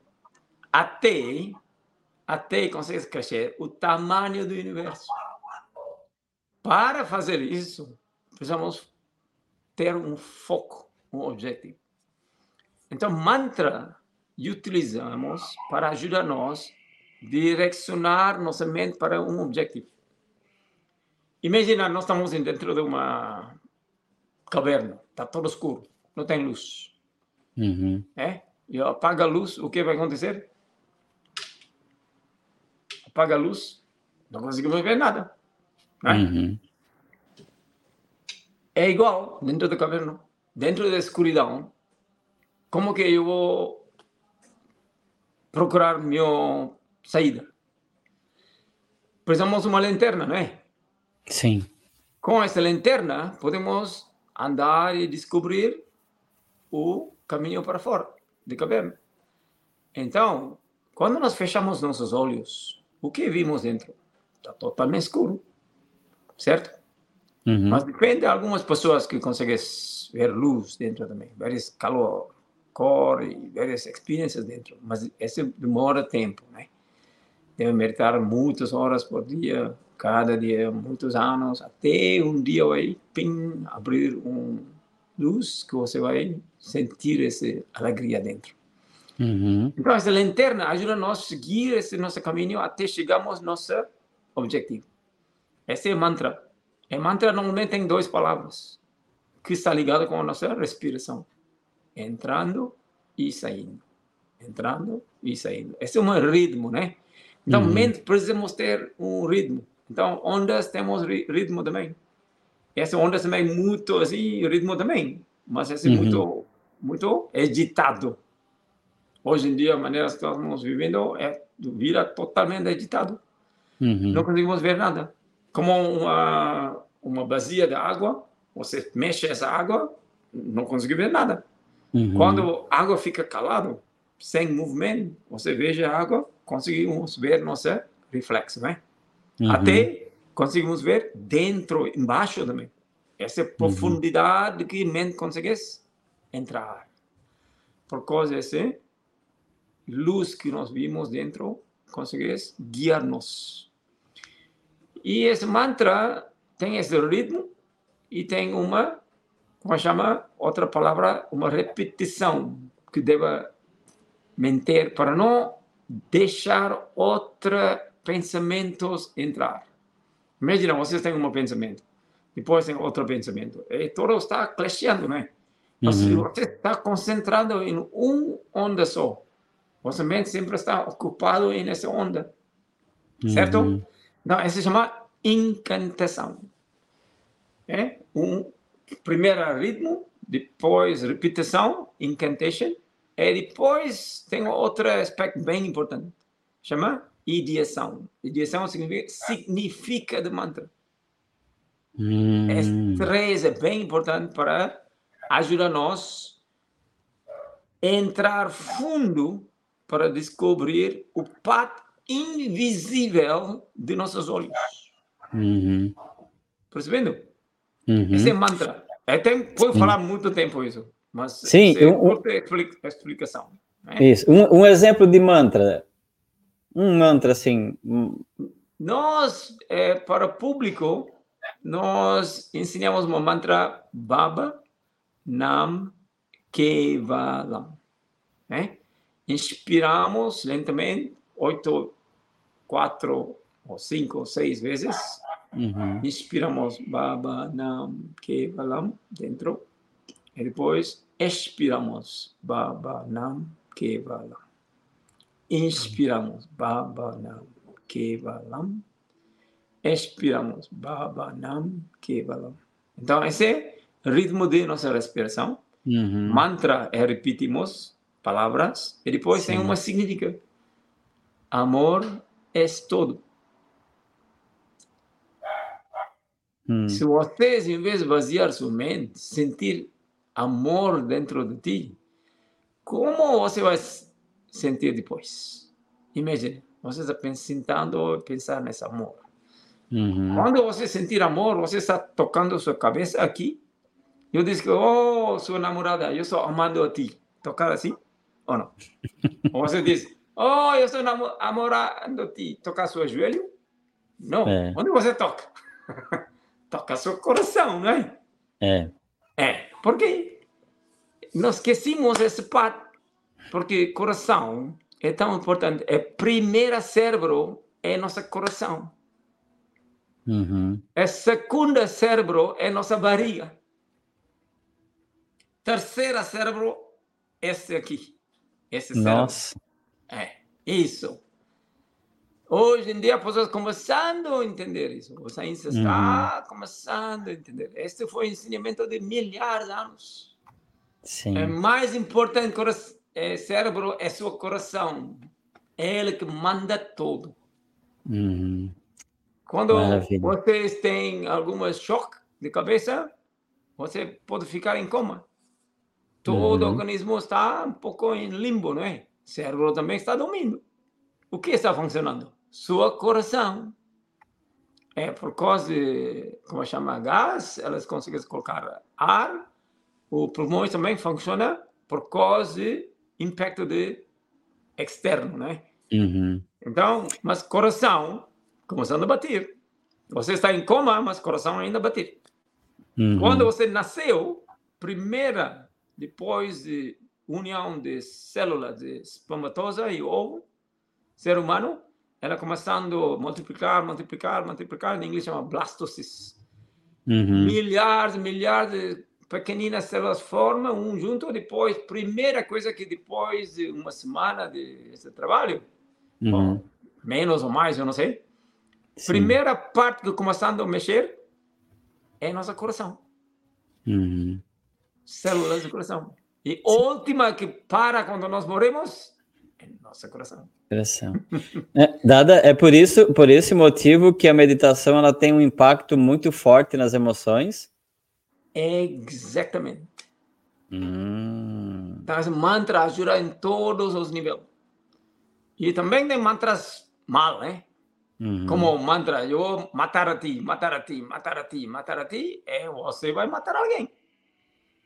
Até, até conseguir crescer o tamanho do universo. Para fazer isso, precisamos ter um foco, um objetivo. Então, mantra utilizamos para ajudar nós a direcionar nossa mente para um objetivo. Imagina, nós estamos dentro de uma caverna, está todo escuro, não tem luz. Uhum. É? E apaga a luz, o que vai acontecer? Apaga a luz, não conseguimos ver nada. Né? Uhum. É igual dentro da caverna, dentro da escuridão. Como que eu vou procurar minha saída? Precisamos de uma lanterna, não é? Sim. Com essa lanterna, podemos andar e descobrir o caminho para fora de caverna. Então, quando nós fechamos nossos olhos, o que vimos dentro? Está totalmente escuro certo? Uhum. Mas depende de algumas pessoas que conseguem ver luz dentro também, ver calor, cor e várias experiências dentro. Mas isso demora tempo, né? Deve meditar muitas horas por dia, cada dia, muitos anos, até um dia vai pim, abrir um luz que você vai sentir essa alegria dentro. Uhum. Então, essa lanterna ajuda nós a seguir esse nosso caminho até chegarmos ao nosso objetivo. Esse é o mantra. E mantra normalmente tem duas palavras, que está ligado com a nossa respiração. Entrando e saindo. Entrando e saindo. Esse é um ritmo, né? Então, uhum. mente precisamos ter um ritmo. Então, ondas temos ritmo também. Essa ondas também muito assim, ritmo também. Mas esse uhum. muito, muito agitado. Hoje em dia, a maneira que estamos vivendo é vira totalmente agitado. Uhum. Não conseguimos ver nada como uma, uma bacia de água, você mexe essa água, não consegue ver nada. Uhum. Quando a água fica calada, sem movimento, você veja a água, conseguimos ver nosso reflexo, né? Uhum. Até conseguimos ver dentro, embaixo também. Essa uhum. profundidade que a mente consegue entrar. Por causa dessa luz que nós vimos dentro, consegue guiar-nos e esse mantra tem esse ritmo e tem uma, como chama, outra palavra, uma repetição que deve manter para não deixar outros pensamentos entrar. Imagina, vocês têm um pensamento, depois tem outro pensamento, e todo está clashando, né? Mas uhum. você está concentrado em uma onda só, vossa mente sempre está ocupado nessa onda, certo? Uhum. Não, isso se chama incantação. É um primeiro ritmo, depois repetição, incantation, e depois tem outro aspecto bem importante, chama ideação. Ideação significa, significa de mantra. Hum. Esse três é bem importante para ajudar nós a entrar fundo para descobrir o pato invisível de nossos olhos. Uhum. Percebendo? Uhum. Esse é mantra. É, pode falar muito tempo isso, mas Sim, é um, explicação. Né? Isso, um, um, exemplo de mantra. Um mantra assim. Nós, é, para o público, nós ensinamos uma mantra Baba Nam Kevalam. Né? Inspiramos lentamente, oito, quatro, ou cinco ou seis vezes. Uhum. Inspiramos Baba Nam Kevalam dentro. E depois expiramos Baba Nam Kevalam. Inspiramos Baba Nam Kevalam. expiramos. Baba Nam Kevalam. Então, esse é o ritmo de nossa respiração. Uhum. Mantra é repetimos palavras e depois Sim. tem uma significa. Amor é todo. Hum. Se vocês, em vez de vaziar sua mente, sentir amor dentro de ti, como você vai sentir depois? Imagine, você está sentando pensar nesse amor. Uhum. Quando você sentir amor, você está tocando sua cabeça aqui. Eu disse que, oh, sua namorada, eu estou amando a ti. Tocar assim ou não? ou você diz, oh, eu estou namorando ti. Tocar seu joelho? Não. É. Onde você toca? (laughs) toca seu coração, não é? É. É, porque nós esquecemos esse parte, porque coração é tão importante. É primeiro cérebro é nosso coração. Uhum. A segunda cérebro é nossa barriga. Terceira cérebro, esse aqui. Esse. Nossa. É, isso. Hoje em dia, as pessoas começando a entender isso. A ciência está uhum. começando a entender. Este foi o ensinamento de milhares de anos. Sim. É mais importante é, cérebro é seu coração. É ele que manda tudo. Uhum. Quando Maravilha. vocês têm algum choque de cabeça, você pode ficar em coma. Todo uhum. organismo está um pouco em limbo, não é? O cérebro também está dormindo. O que está funcionando? sua coração. É por causa de, como chama, gás, elas conseguem colocar ar. O pulmão também funciona por causa de impacto de externo, né? Uhum. Então, mas coração começando a bater. Você está em coma, mas coração ainda bater. Uhum. Quando você nasceu, primeira, depois de união de células de espermatozoide e ovo, ser humano, ela começando a multiplicar, multiplicar, multiplicar, em inglês chama blastosis. Uhum. Milhares, milhares de pequeninas células formam um junto, depois, primeira coisa que depois de uma semana de esse trabalho, uhum. bom, menos ou mais, eu não sei, Sim. primeira parte que começando a mexer é nosso coração. Uhum. Células do coração. E última que para quando nós morremos é nosso coração. Coração. É, dada, é por isso, por esse motivo que a meditação ela tem um impacto muito forte nas emoções. Exatamente. Hum. Então, esse mantra ajuda em todos os níveis. E também tem mantras mal, né? Uhum. Como mantra, eu vou matar a ti, matar a ti, matar a ti, matar a ti, é você vai matar alguém.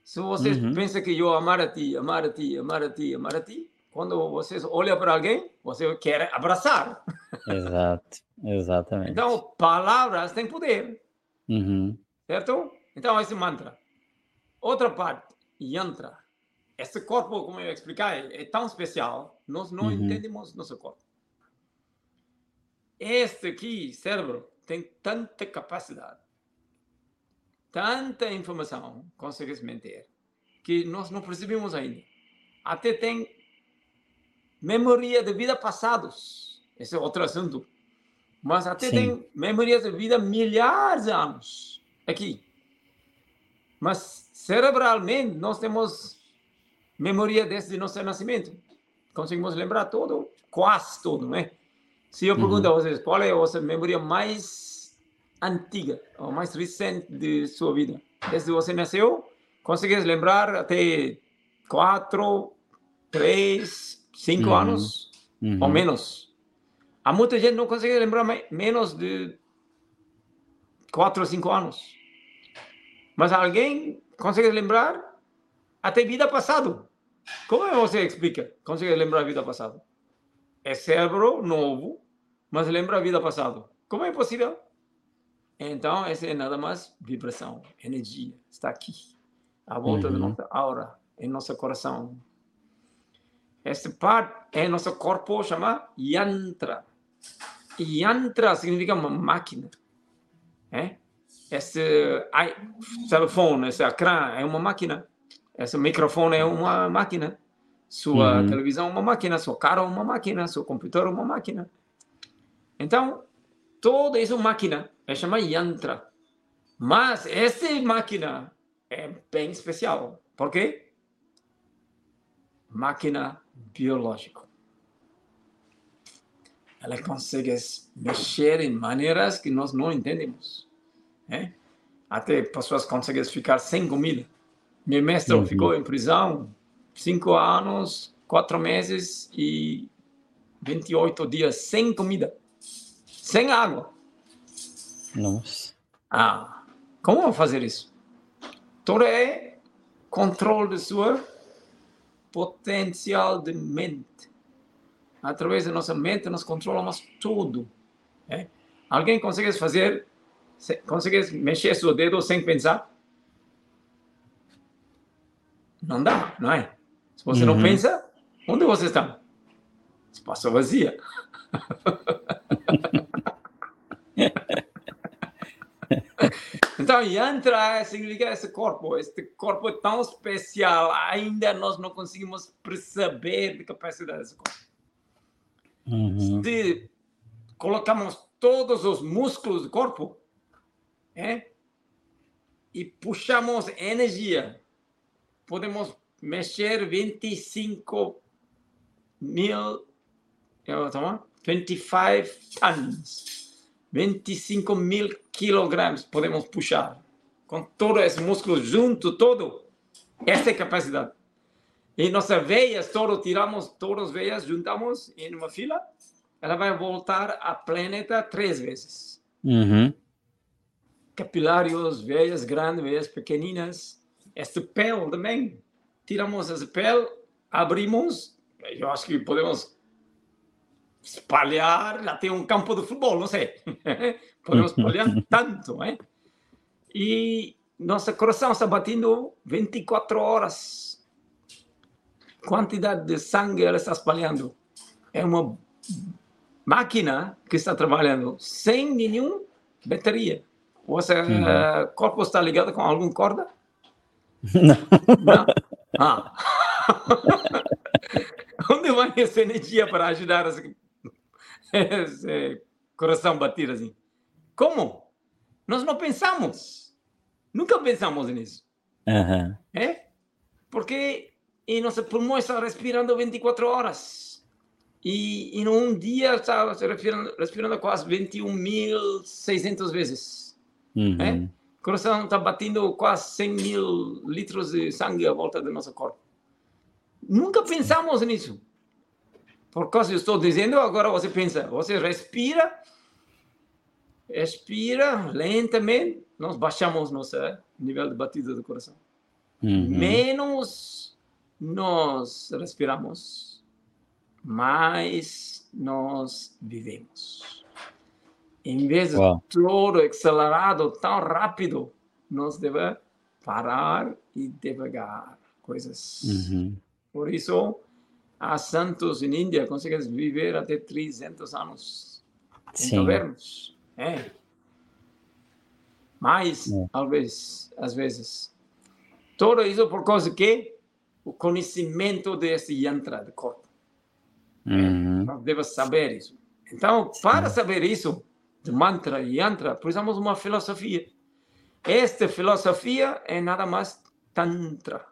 Se você uhum. pensa que eu amar a ti, amar a ti, amar a ti, amar a ti, quando vocês olham para alguém, você quer abraçar. Exato, exatamente. Então, palavras têm poder. Uhum. Certo? Então, esse mantra. Outra parte, yantra. Esse corpo, como eu explicar, é, é tão especial, nós não uhum. entendemos nosso corpo. Este aqui, cérebro, tem tanta capacidade, tanta informação, consequentemente, que nós não percebemos ainda. Até tem memória de vida passados. Esse é outro assunto. Mas até Sim. tem memórias de vida milhares de anos aqui. Mas cerebralmente nós temos memória desde nosso nascimento. Conseguimos lembrar tudo, quase tudo, né? Se eu pergunto uhum. a vocês qual é a vossa memória mais antiga ou mais recente de sua vida, desde você nasceu, consegues lembrar até quatro, três, cinco uhum. anos uhum. ou menos. Há muita gente não consegue lembrar menos de quatro ou cinco anos. Mas alguém consegue lembrar até vida passada. Como você explica? Consegue lembrar a vida passada? É cérebro novo, mas lembra a vida passada. Como é possível? Então, essa é nada mais vibração, energia. Está aqui, à volta uhum. da nossa aura, em nosso coração, esta parte é nosso corpo chama yantra. Yantra significa uma máquina. É? Esse telefone, esse ecrã é uma máquina. Esse microfone é uma máquina. Sua uhum. televisão é uma máquina. Sua carro é uma máquina. Seu computador é uma máquina. Então, toda essa máquina é chamada yantra. Mas essa máquina é bem especial. Por quê? Máquina biológica. Ela consegue mexer em maneiras que nós não entendemos. Né? Até pessoas conseguem ficar sem comida. Meu mestre uhum. ficou em prisão cinco anos, quatro meses e 28 dias sem comida, sem água. Nossa. Ah, como fazer isso? Tudo é controle de sua potencial de mente. Através da nossa mente, nós controlamos tudo. É? Alguém consegue fazer, consegue mexer seu dedo sem pensar? Não dá, não é? Se você uhum. não pensa, onde você está? Espaço vazia. (laughs) então, yantra significa esse corpo. Este corpo é tão especial, ainda nós não conseguimos perceber a capacidade desse corpo. Uhum. Se colocamos todos os músculos do corpo é, e puxamos energia, podemos mexer 25 mil, 25 tons, 25 mil quilogramas podemos puxar. Com todo esse músculo junto, todo, essa é a capacidade. E nossas veias, todo, tiramos todas as veias, juntamos em uma fila, ela vai voltar a planeta três vezes. Uhum. Capilários, veias grandes, veias pequeninas. Este pele também tiramos esse pele, abrimos, eu acho que podemos espalhar, lá tem um campo de futebol, não sei. (laughs) podemos espalhar tanto, né? E nosso coração está batendo 24 horas. Quantidade de sangue ela está espalhando. É uma máquina que está trabalhando sem nenhuma bateria. O seu uhum. uh, corpo está ligado com alguma corda? Não. Não. Ah. (laughs) Onde vai essa energia para ajudar esse (laughs) coração bater assim? Como? Nós não pensamos. Nunca pensamos nisso. Uhum. É? Porque e nossos pulmões estão respirando 24 horas. E em um dia está respirando, respirando quase 21.600 vezes. Uhum. É? coração está batendo quase 100 mil litros de sangue à volta do nosso corpo. Nunca pensamos nisso. Por causa eu estou dizendo, agora você pensa, você respira, expira lentamente, nós baixamos nosso nível de batida do coração. Uhum. Menos nós respiramos, mais nós vivemos. Em vez de Uau. todo acelerado tão rápido, nós devemos parar e devagar coisas. Uhum. Por isso, há santos em Índia conseguem viver até 300 anos sem governos. É. Mais, é. talvez, às vezes. Tudo isso por causa que o conhecimento desse yantra do corpo. Uhum. Devemos saber isso. Então, para saber isso, de mantra e yantra, precisamos de uma filosofia. Esta filosofia é nada mais Tantra.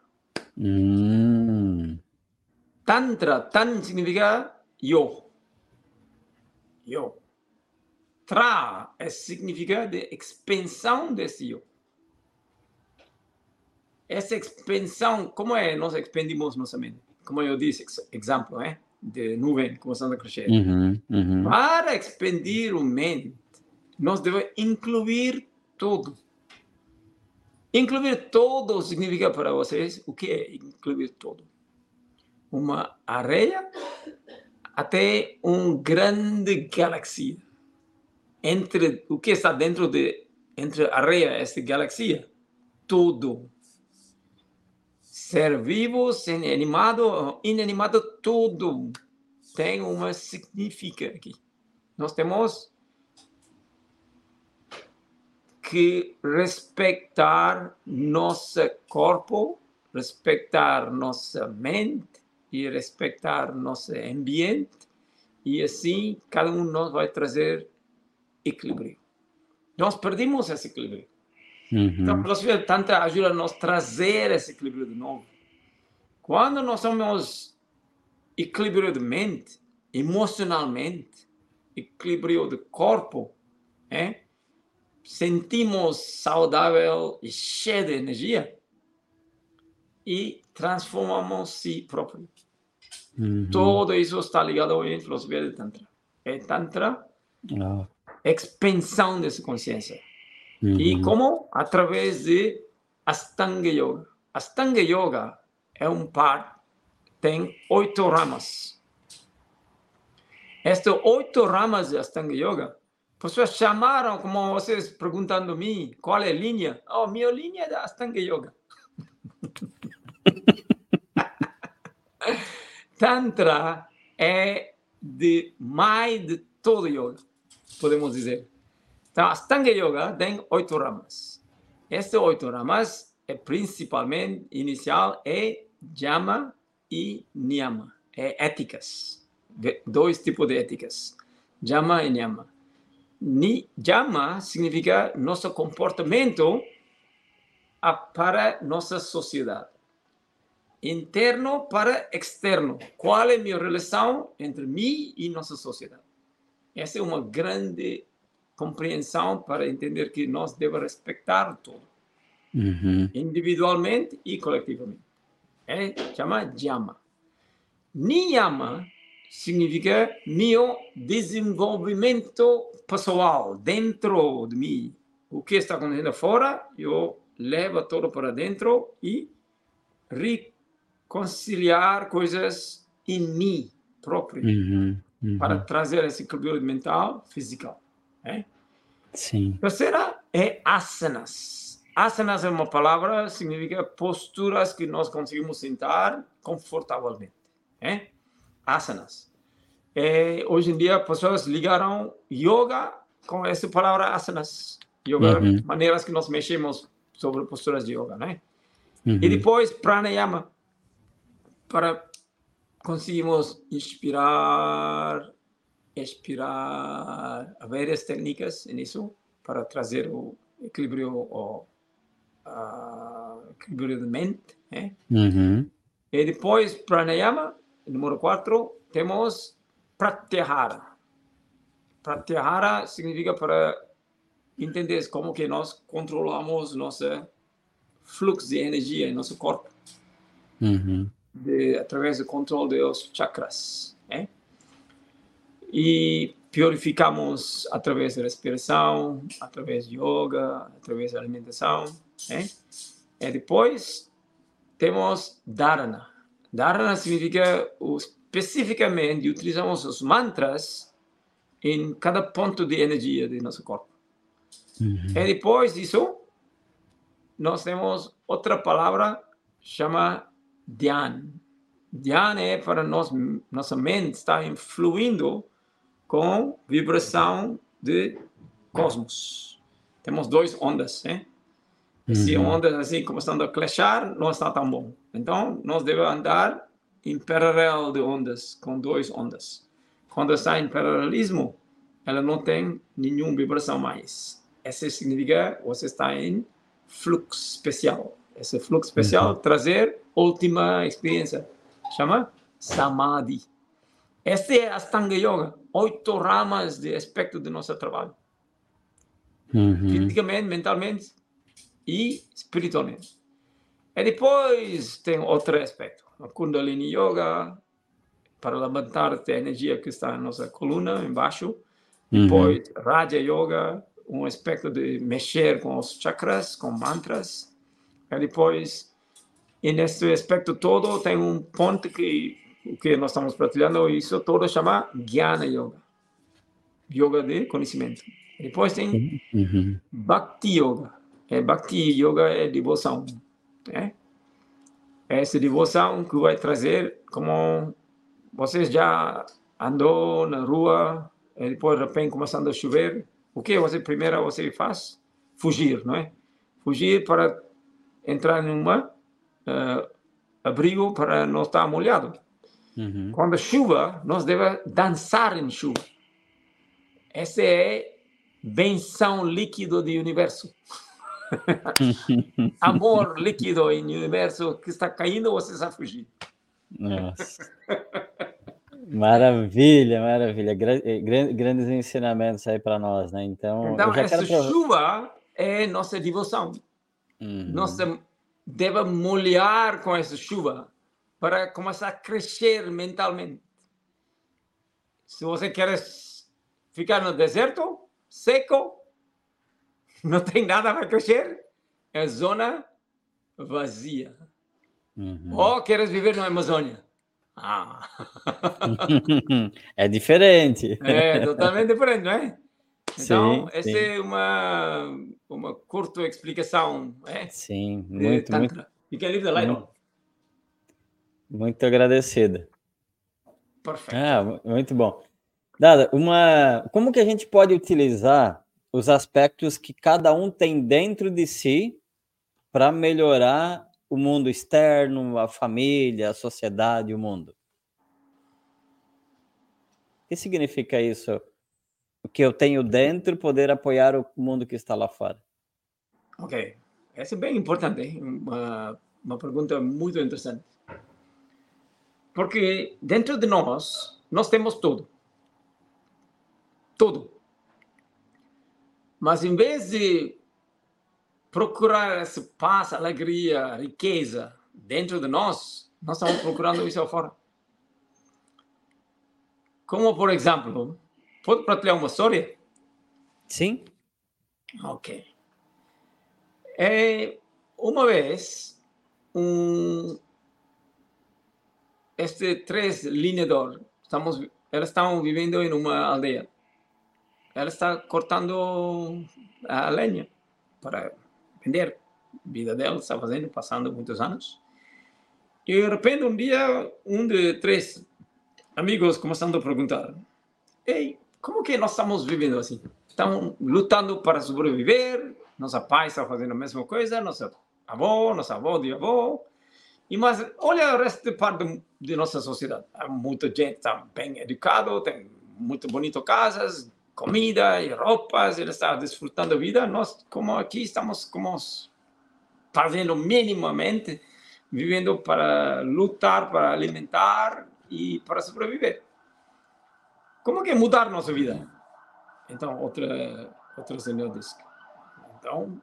Hum. Tantra, tan significa yo. Yo. Tra é significa de expansão desse yo. Essa expansão, como é nós expandimos nossa mente? Como eu disse, exemplo, é? de nuvem começando a crescer. Uhum, uhum. Para expandir o mente, nós devemos incluir tudo. Incluir todo significa para vocês o que é incluir todo? Uma areia até uma grande galáxia. Entre o que está dentro de entre a areia esta galáxia, tudo. Ser vivo, ser animado, inanimado, tudo tem uma significa aqui. Nós temos que respeitar nosso corpo, respeitar nossa mente e respeitar nosso ambiente, e assim cada um de nós vai trazer equilíbrio. Nós perdemos esse equilíbrio. Uhum. Então, a filosofia Tantra ajuda a nos trazer esse equilíbrio de novo. Quando nós somos equilíbrio de mente, emocionalmente, equilíbrio do corpo, é? sentimos saudável e cheio de energia e transformamos si próprio. Uhum. Tudo isso está ligado em filosofia de Tantra. É Tantra, oh. expansão dessa consciência. Uhum. E como? Através de Astanga Yoga. Astanga Yoga é um par, tem oito ramas. Estas oito ramas de Astanga Yoga, pessoas chamaram, como vocês perguntando a mim, qual é a linha? Oh, minha linha é da Astanga Yoga. (laughs) Tantra é de mais de todo yoga, podemos dizer. Então, Astanga Yoga tem oito ramas. Estas oito ramas, é principalmente, inicial, é Jama e Niyama. É éticas. Dois tipos de éticas. Jama e Niyama. Ni, Jama significa nosso comportamento para nossa sociedade interno para externo. Qual é a minha relação entre mim e nossa sociedade? Essa é uma grande compreensão para entender que nós devemos respeitar tudo, uhum. individualmente e coletivamente. É chama Yama. Niyama significa meu desenvolvimento pessoal dentro de mim. O que está acontecendo fora, eu levo tudo para dentro e conciliar coisas em mim próprio uhum, uhum. para trazer esse equilíbrio mental físico. É? Sim. Terceira é asanas. Asanas é uma palavra significa posturas que nós conseguimos sentar confortavelmente. É? Asanas. É, hoje em dia, pessoas ligaram yoga com essa palavra asanas. Yoga, uhum. maneiras que nós mexemos sobre posturas de yoga, né? Uhum. E depois, pranayama para conseguirmos inspirar, expirar, várias técnicas nisso para trazer o equilíbrio, o uh, equilíbrio de mente. Né? Uhum. E depois, pranayama, número 4, temos pratyahara. Pratyahara significa para entender como que nós controlamos nosso fluxo de energia em nosso corpo. Uhum de, através do controle dos chakras. Né? E purificamos através da respiração, através de yoga, através da alimentação. Né? E depois temos dharana. Dharana significa especificamente utilizamos os mantras em cada ponto de energia do nosso corpo. Uhum. E depois disso, nós temos outra palavra chama Dhyan. Dhyan é para nós, nossa mente estar influindo com vibração de cosmos. Temos duas ondas, né? Se uhum. ondas assim começando a clashar, não está tão bom. Então, nós devemos andar em paralelo de ondas, com duas ondas. Quando está em paralelismo, ela não tem nenhuma vibração mais. Isso significa que você está em fluxo especial. Esse fluxo especial uhum. trazer última experiência. Chama Samadhi. Esta é a Astanga Yoga. Oito ramas de aspecto do nosso trabalho. Uhum. Fisicamente, mentalmente e espiritualmente. E depois tem outro aspecto. A Kundalini Yoga, para levantar a energia que está na nossa coluna, embaixo. Uhum. Depois, Raja Yoga, um aspecto de mexer com os chakras, com mantras. E depois, e nesse aspecto todo, tem um ponto que que nós estamos praticando, isso todo chama Jnana Yoga. Yoga de conhecimento. Depois tem uhum. Bhakti Yoga. É, Bhakti Yoga é devoção. Né? É essa devoção que vai trazer como vocês já andou na rua e depois de repente começando a chover, o que você primeiro você faz? Fugir, não é? Fugir para entrar numa uh, abrigo para não estar molhado. Uhum. Quando chuva, nós devemos dançar em chuva. Essa é benção líquido do universo. (laughs) Amor líquido em universo que está caindo, você está fugindo. Nossa. Maravilha, maravilha. Eh, grandes ensinamentos aí para nós, né? Então, então essa chuva é nossa devoção. Uhum. Nós devemos molhar com essa chuva para começar a crescer mentalmente. Se você quer ficar no deserto, seco, (laughs) não tem nada para crescer, é zona vazia. Uhum. Ou queres viver na Amazônia? Ah. (laughs) é diferente. É totalmente diferente, não é? Então, sim, essa sim. é uma, uma curta explicação. É? Sim, muito, muito. Livre da muito, muito agradecido. Perfeito. Ah, muito bom. Dada, uma, como que a gente pode utilizar os aspectos que cada um tem dentro de si para melhorar o mundo externo, a família, a sociedade, o mundo? O que significa isso? Que eu tenho dentro poder apoiar o mundo que está lá fora? Ok, essa é bem importante, uma, uma pergunta muito interessante. Porque dentro de nós, nós temos tudo. Tudo. Mas em vez de procurar essa paz, alegria, riqueza dentro de nós, nós estamos procurando isso fora. Como, por exemplo, pode partilhar uma história? Sim. Ok. É, uma vez, um, este três linhador, estamos, elas estavam vivendo em uma aldeia. Ela está cortando a lenha para vender. A vida dela está fazendo, passando muitos anos. E de repente, um dia, um de três amigos começando a perguntar: Ei, como que nós estamos vivendo assim? Estamos lutando para sobreviver, nossa pai está fazendo a mesma coisa, nossa avó, nossa avó de avó. E mas olha o resto de parte de nossa sociedade. Há muita gente está bem educado, tem muito bonito casas, comida e roupas, ele está desfrutando a vida. Nós, como aqui, estamos como fazendo minimamente, vivendo para lutar, para alimentar e para sobreviver. Como que mudar nossa vida? Então, outra, outra senhor disse, então,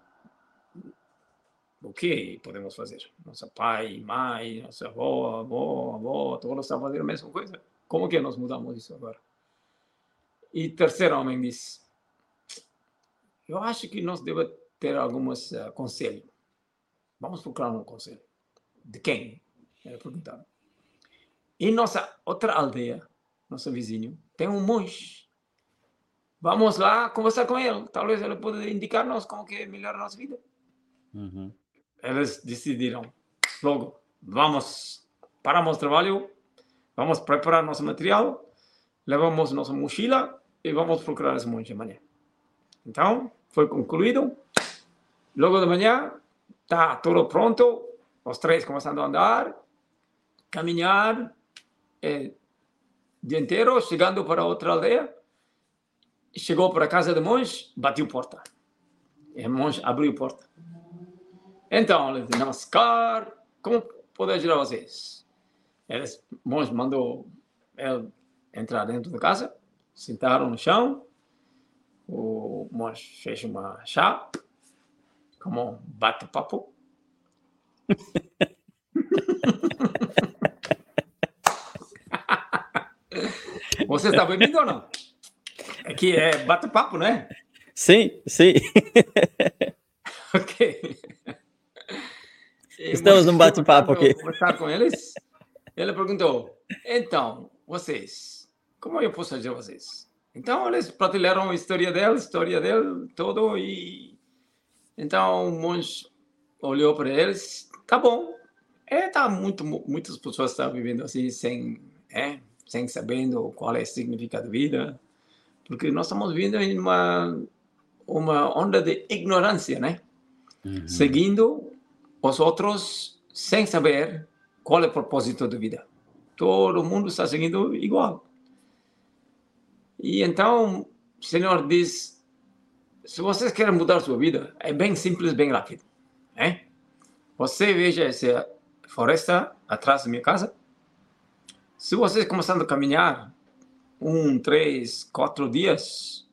o que podemos fazer? Nossa pai, mãe, nossa avó, avó, avó, todos estão fazendo a mesma coisa. Como que nós mudamos isso agora? E terceiro homem disse: Eu acho que nós devemos ter alguns uh, conselhos. Vamos procurar um conselho. De quem? Ele perguntava. Em nossa outra aldeia, nosso vizinho, tem um monge. Vamos lá conversar com ele. Talvez ele possa indicar-nos como que melhora a nossa vida. Uhum. Eles decidiram logo, vamos, paramos o trabalho, vamos preparar nosso material, levamos nossa mochila e vamos procurar esse monte amanhã. Então, foi concluído. Logo de manhã, está tudo pronto. Os três começando a andar, caminhar, é, dia inteiro, chegando para outra aldeia. Chegou para a casa do monge, bateu porta. E o monge abriu porta. Então, ele disse, Namaskar, como posso ajudar vocês? Eles, o monge mandou ele entrar dentro da casa sentaram no chão, o monge fez uma chá, como um bate-papo. (laughs) Você está bebendo ou não? Aqui é bate-papo, né? Sim, sim. (laughs) ok. (laughs) Estamos num bate-papo aqui. Conversar com eles. Ele perguntou: então, vocês como eu posso ajudar vocês? Então, eles partilharam a história dele, a história dele, todo, e então o monge olhou para eles, tá bom, é, tá muito, muitas pessoas estão vivendo assim, sem, é, sem sabendo qual é o significado da vida, porque nós estamos vivendo em uma, uma onda de ignorância, né? Uhum. Seguindo os outros sem saber qual é o propósito da vida. Todo mundo está seguindo igual. E então o Senhor diz: se vocês querem mudar sua vida, é bem simples, bem rápido. Né? Você veja essa floresta atrás da minha casa. Se vocês começando a caminhar um, três, quatro dias,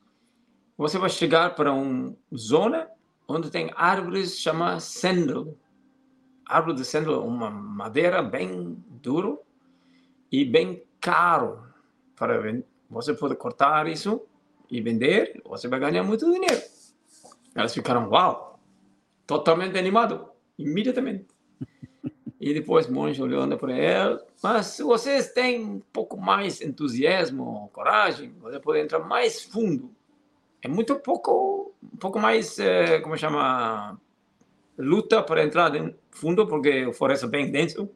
você vai chegar para uma zona onde tem árvores chama sandal. Árvore de sandal, uma madeira bem duro e bem caro para você pode cortar isso e vender, você vai ganhar muito dinheiro. Elas ficaram, uau, totalmente animado, imediatamente. E depois monge olhando para ela, mas se vocês têm um pouco mais entusiasmo, coragem, você pode entrar mais fundo. É muito pouco, um pouco mais, é, como chama, luta para entrar fundo, porque o floresta é bem denso.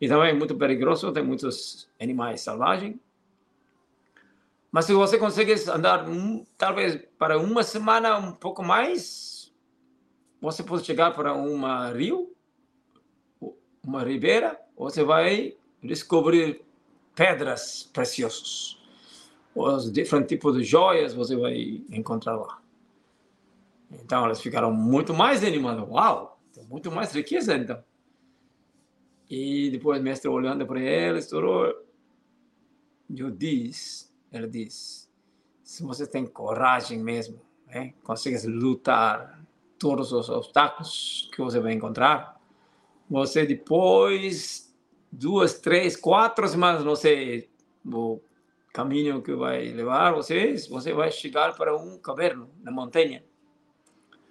E também é muito perigoso, tem muitos animais selvagens. Mas se você consegue andar um, talvez para uma semana um pouco mais, você pode chegar para uma rio, uma ribeira, você vai descobrir pedras preciosas. Os diferentes tipos de joias você vai encontrar lá. Então eles ficaram muito mais animados. Uau, tem muito mais riqueza então. E depois o mestre olhando para eles, eu disse, ele diz: se você tem coragem mesmo, né, lutar todos os obstáculos que você vai encontrar, você depois, duas, três, quatro semanas, não sei o caminho que vai levar vocês, você vai chegar para um caverna na montanha.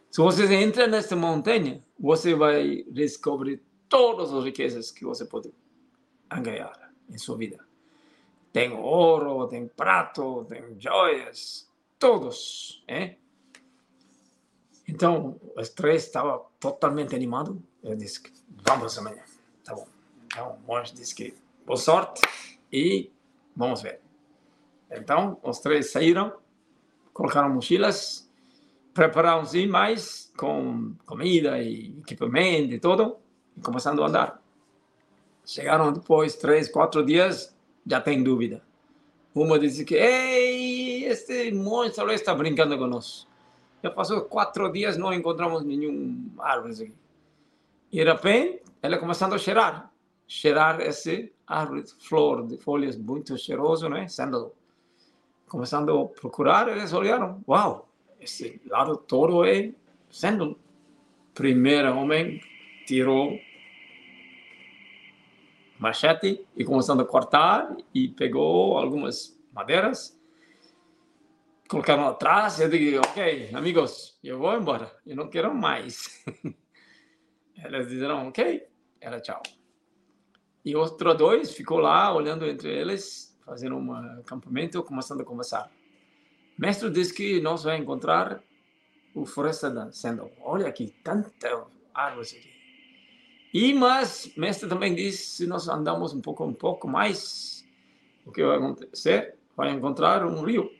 Se você entra nessa montanha, você vai descobrir todas as riquezas que você pode ganhar em sua vida. Tem ouro, tem prato, tem joias, todos. hein? Então, os três estavam totalmente animados. Eu disse, vamos amanhã. Tá bom. Então, o monge disse que boa sorte e vamos ver. Então, os três saíram, colocaram mochilas, prepararam-se mais com comida e equipamento e tudo, e começando a andar. Chegaram depois, três, quatro dias, já tem dúvida. Uma disse que, ei, este monstro está brincando conosco. Já passou quatro dias, não encontramos nenhum árvore aqui. E de repente, ela começando a cheirar. Cheirar esse árvore, flor de folhas muito cheiroso, né? Sândalo. Começando a procurar, eles olharam. Uau, esse lado todo é sândalo. Primeiro homem tirou machete e começando a cortar e pegou algumas madeiras, colocaram atrás eu digo, ok, amigos, eu vou embora, eu não quero mais. (laughs) Elas disseram, ok, era tchau. E outros dois ficou lá olhando entre eles, fazendo um acampamento, começando a conversar. Mestre disse que nós vamos encontrar o floresta da Sendo. Olha aqui, tanta árvore aqui. E mas mestre também disse, se nós andamos um pouco um pouco mais, o que vai acontecer? Vai encontrar um rio.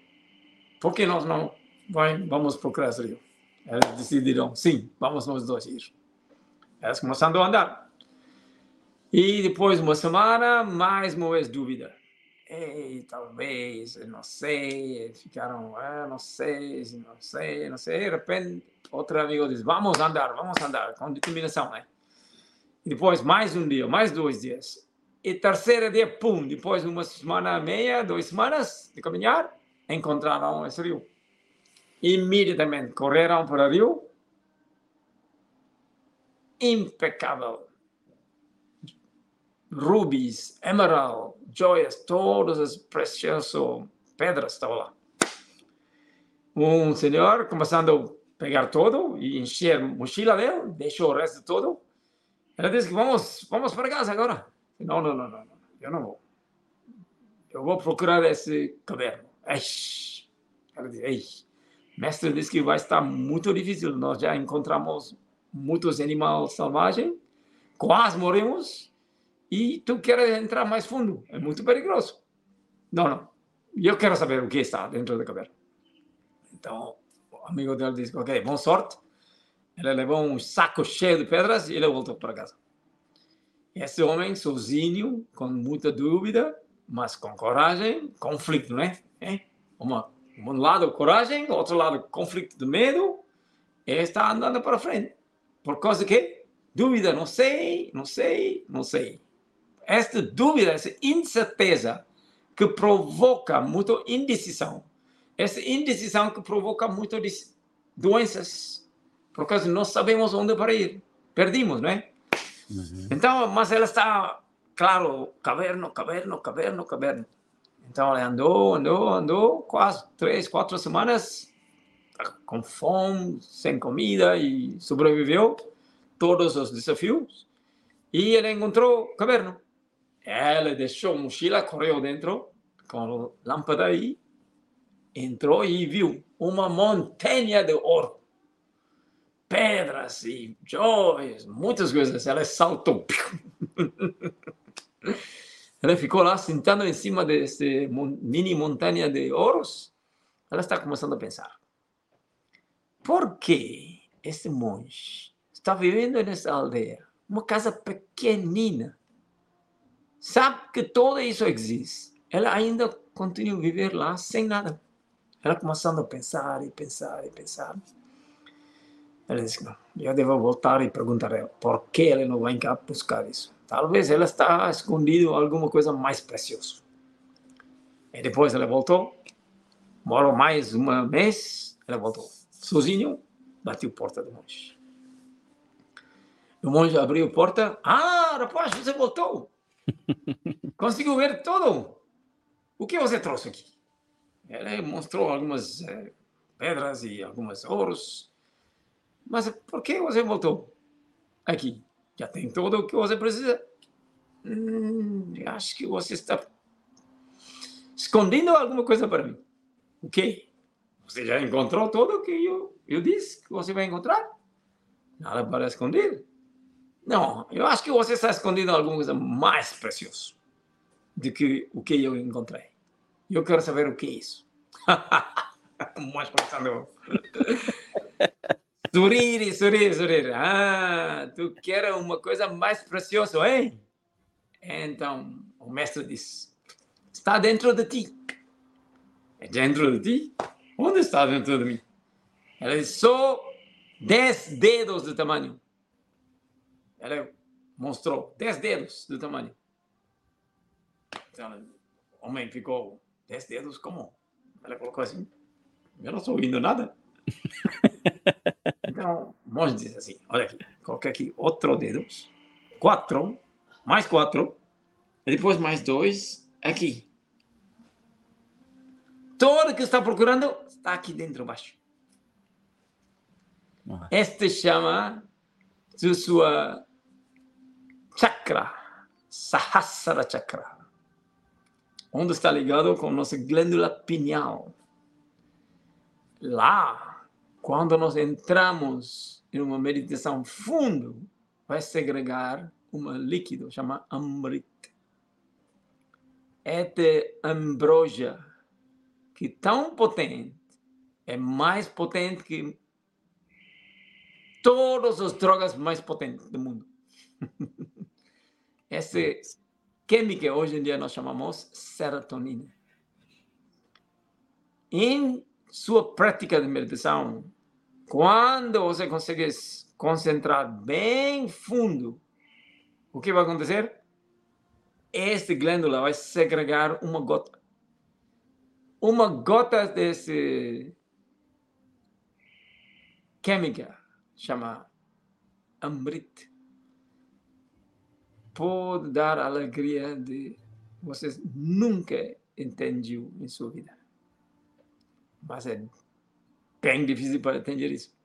Por que nós não vai, vamos procurar esse rio? Eles decidiram, sim, vamos nós dois ir. Eles começando a andar. E depois de uma semana, mais uma vez dúvida. Ei, talvez, não sei, ficaram, ah, não sei, não sei, não sei. De repente, outro amigo diz, vamos andar, vamos andar, com determinação, né? E depois mais um dia, mais dois dias. E terceiro dia, pum, depois de uma semana e meia, duas semanas de caminhar, encontraram esse rio. Imediatamente correram para o rio. Impecável. Rubis, emerald, joias, todas as preciosas pedras estavam lá. Um senhor começando a pegar todo e encher a mochila dele, deixou o resto todo ela disse que vamos, vamos para casa agora. Não, não, não, não, não. eu não vou. Eu vou procurar esse caderno. Eish. Ela disse, mestre disse que vai estar muito difícil. Nós já encontramos muitos animais selvagens, quase morremos, e tu queres entrar mais fundo. É muito perigoso. Não, não. Eu quero saber o que está dentro da caverna. Então, o amigo dele disse, ok, boa sorte. Ele levou um saco cheio de pedras e ele voltou para casa. Esse homem, sozinho, com muita dúvida, mas com coragem, conflito, né? É? Uma Um lado coragem, outro lado conflito de medo, está andando para frente. Por causa que dúvida, não sei, não sei, não sei. Esta dúvida, essa incerteza que provoca muita indecisão. Essa indecisão que provoca muitas doenças, por causa não sabemos onde para ir. Perdimos, não é? Uhum. Então, mas ela está, claro, caverno, caverno, caverno, caverno. Então ela andou, andou, andou, quase três, quatro semanas com fome, sem comida e sobreviveu todos os desafios. E ela encontrou caverna. Ela deixou a mochila, correu dentro com a lâmpada aí, entrou e viu uma montanha de ouro. Pedras e joias, muitas coisas. Ela saltou. (laughs) Ela ficou lá sentada em cima desse mini montanha de ouros. Ela está começando a pensar: por que esse monge está vivendo nessa aldeia? Uma casa pequenina. Sabe que tudo isso existe. Ela ainda continua a viver lá sem nada. Ela começando a pensar e pensar e pensar. Ela disse: eu devo voltar e perguntar a ela por que ela não vem cá buscar isso. Talvez ela está escondida alguma coisa mais preciosa. E depois ela voltou, morou mais um mês, ela voltou. Sozinho, bateu a porta do monge. O monge abriu a porta. Ah, rapaz, você voltou. (laughs) Conseguiu ver tudo. O que você trouxe aqui? Ela mostrou algumas é, pedras e algumas ouros. Mas por que você voltou aqui? Já tem tudo o que você precisa. Hum, acho que você está escondendo alguma coisa para mim. O quê? Você já encontrou tudo o que eu, eu disse que você vai encontrar? Nada para esconder. Não, eu acho que você está escondendo alguma coisa mais preciosa do que o que eu encontrei. Eu quero saber o que é isso. (laughs) mais pensando. Suriri, suriri, suriri. Ah, tu quer uma coisa mais preciosa, hein? Então, o mestre diz: está dentro de ti. É dentro de ti? Onde está dentro de mim? Ela diz: só dez dedos de tamanho. Ela mostrou dez dedos de tamanho. Então, o homem ficou: dez dedos? Como? Ela colocou assim: eu não estou ouvindo nada. (laughs) Então, o monge diz assim: olha aqui, coloca aqui outro dedo, quatro, mais quatro, e depois mais dois, aqui. Todo que está procurando está aqui dentro, baixo. Este chama de sua chakra, Sahasrara Chakra, onde está ligado com nossa glândula pineal. Lá quando nós entramos em uma meditação fundo, vai segregar um líquido chamado Amrit. Este ambrosia, que tão potente, é mais potente que todas as drogas mais potentes do mundo. (laughs) Essa química hoje em dia nós chamamos serotonina. Em sua prática de meditação, quando você consegue concentrar bem fundo, o que vai acontecer? Este glândula vai segregar uma gota. Uma gota desse química chama Amrit pode dar alegria de vocês nunca entendiam em sua vida. Mas é bem difícil para entender isso.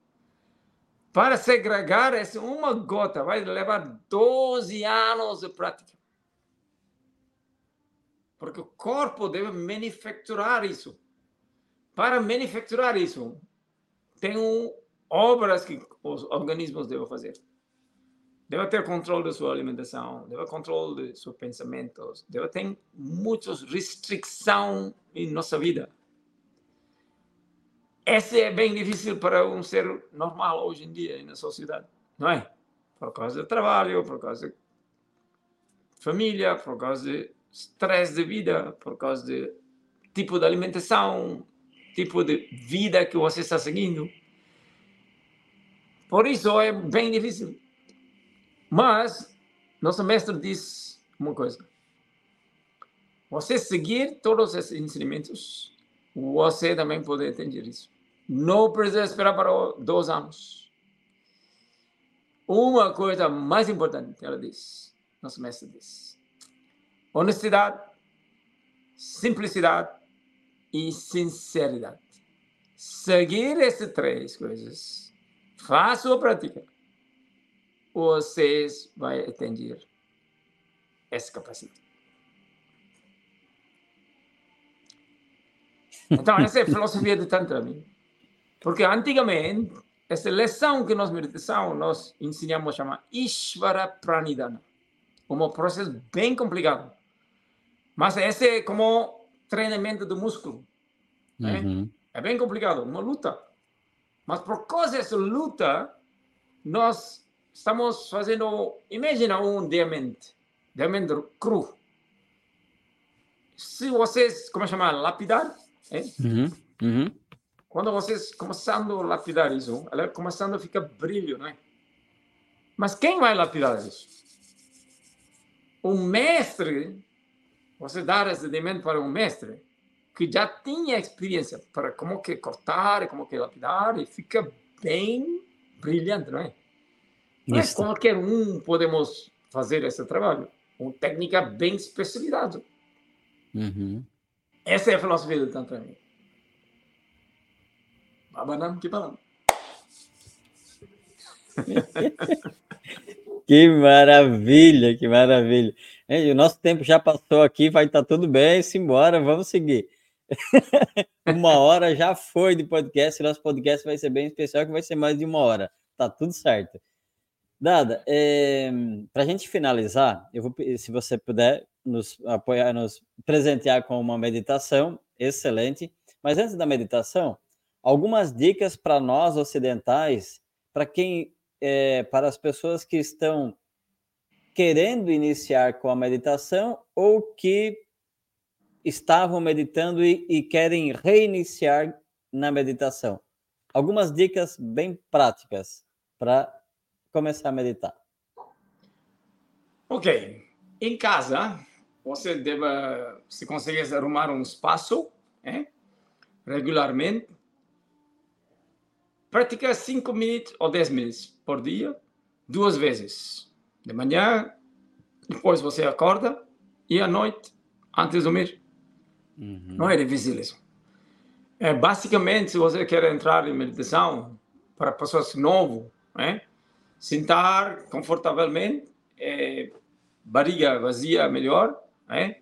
Para segregar essa uma gota vai levar 12 anos de prática. Porque o corpo deve manufacturar isso. Para manufacturar isso, tem obras que os organismos devem fazer. Deve ter controle da sua alimentação, deve ter controle de seus pensamentos, deve ter muitas restrições em nossa vida. Essa é bem difícil para um ser normal hoje em dia na sociedade, não é? Por causa do trabalho, por causa de família, por causa de estresse de vida, por causa de tipo de alimentação, tipo de vida que você está seguindo. Por isso é bem difícil. Mas nosso mestre diz uma coisa: você seguir todos esses ensinamentos, você também pode entender isso. Não precisa esperar para dois anos. Uma coisa mais importante, ela diz, nosso mestre diz: honestidade, simplicidade e sinceridade. Seguir essas três coisas, faça a prática, vocês vão atender essa capacidade. Então, essa é a filosofia de Tantra. Porque antigamente, essa lição que nós meditação, nós ensinamos a chamar Ishvara Pranidhana. Um processo bem complicado. Mas esse é como treinamento do músculo. Né? Uhum. É bem complicado, uma luta. Mas por causa dessa luta, nós estamos fazendo. Imagina um diamante, diamante cru. Se vocês, como chamar, lapidar, é? Uhum. Uhum. Quando vocês começando a lapidar isso, ela começando a ficar brilho, né? Mas quem vai lapidar isso? O mestre, você dá esse elemento para um mestre que já tinha experiência para como que cortar, como que lapidar, e fica bem brilhante, não é? Não é qualquer um podemos fazer esse trabalho. Uma técnica bem especializada. Uhum. Essa é a filosofia do Tantra. Abanando que falando. (laughs) que maravilha, que maravilha. O nosso tempo já passou aqui, vai estar tá tudo bem, simbora, vamos seguir. (laughs) uma hora já foi de podcast, nosso podcast vai ser bem especial, que vai ser mais de uma hora. Tá tudo certo. Dada, é, para a gente finalizar, eu vou, se você puder nos apoiar, nos presentear com uma meditação, excelente. Mas antes da meditação, algumas dicas para nós ocidentais, para quem, é, para as pessoas que estão querendo iniciar com a meditação ou que estavam meditando e, e querem reiniciar na meditação. Algumas dicas bem práticas para começar a meditar. Ok. Em casa, você deve, se conseguir arrumar um espaço é, regularmente, praticar 5 minutos ou 10 minutos por dia, duas vezes. De manhã, depois você acorda, e à noite, antes de dormir. Uhum. Não é difícil isso. É, basicamente, se você quer entrar em meditação para pessoas novas, é, sentar confortavelmente, é, barriga vazia melhor, né?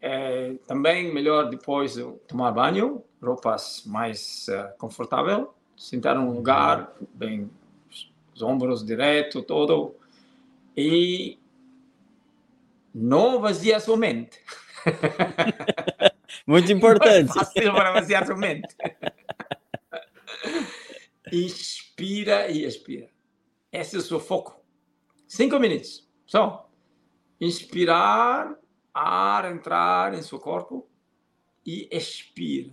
É, também melhor depois tomar banho, roupas mais uh, confortável, sentar num lugar bem os ombros direto, todo e não vaziar sua mente. (laughs) Muito importante. Não é fácil para vaziar sua mente. Inspira e expira. Esse é o seu foco. Cinco minutos. Só inspirar ar entrar em seu corpo e expira.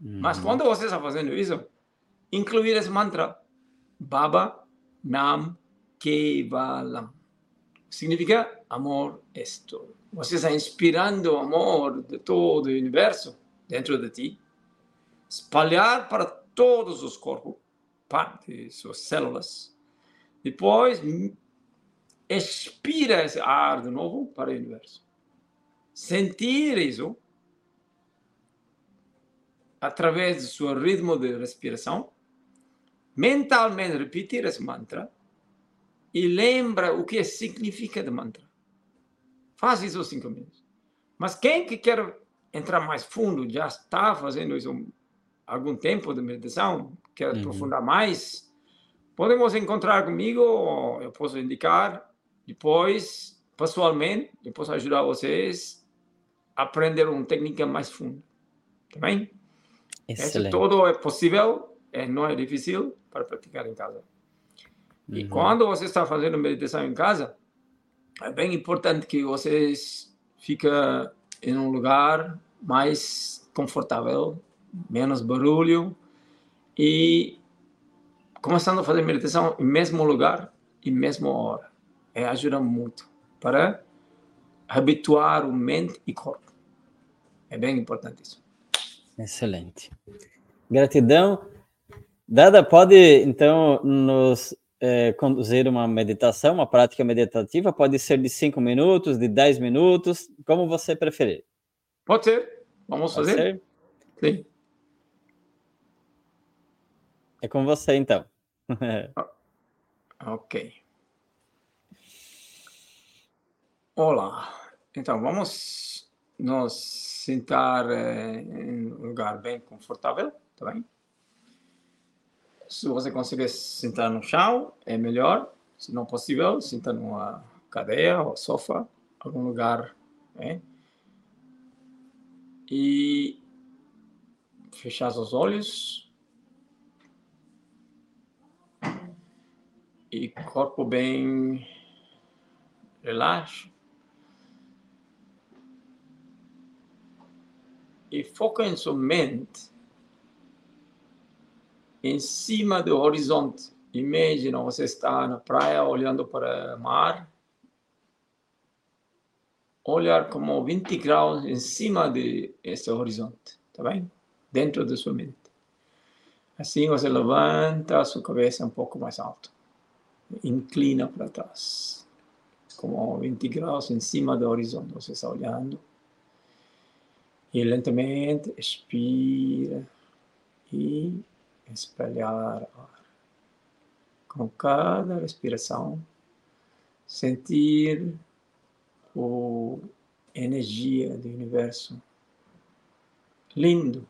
Uhum. Mas quando você está fazendo isso, incluir esse mantra Baba Nam Kevalam. Significa amor esto. Você está inspirando amor de todo o universo dentro de ti, espalhar para todos os corpos, parte de suas células. Depois, expira esse ar de novo para o universo. Sentir isso através do seu ritmo de respiração, mentalmente repetir esse mantra e lembra o que significa de mantra. Faz isso cinco minutos. Mas quem que quer entrar mais fundo, já está fazendo isso há algum tempo de meditação, quer uhum. aprofundar mais, podemos encontrar comigo, eu posso indicar depois, pessoalmente, eu posso ajudar vocês a aprender uma técnica mais funda. Tá bem? Excelente. Isso tudo é possível, é, não é difícil para praticar em casa. E uhum. quando você está fazendo meditação em casa, é bem importante que vocês fiquem em um lugar mais confortável, menos barulho e começando a fazer meditação em mesmo lugar e mesma hora. É, ajuda muito para habituar o mente e corpo. É bem importante isso. Excelente. Gratidão. Dada, pode então nos é, conduzir uma meditação, uma prática meditativa? Pode ser de cinco minutos, de dez minutos, como você preferir. Pode ser. Vamos pode fazer? Ser? Sim. É com você então. (laughs) ok. Olá. Então, vamos nos sentar eh, em um lugar bem confortável, tá bem? Se você conseguir sentar no chão, é melhor. Se não possível, sentar numa cadeira ou sofá, algum lugar, né? E fechar os olhos. E corpo bem relaxa. e foca em sua mente em cima do horizonte. Imagina você está na praia olhando para o mar. Olhar como 20 graus em cima de esse horizonte, tá bem? Dentro da sua mente. Assim você levanta a sua cabeça um pouco mais alto. Inclina para trás. Como 20 graus em cima do horizonte. Você está olhando e lentamente expira e espalhar ar. Com cada respiração, sentir a energia do universo lindo,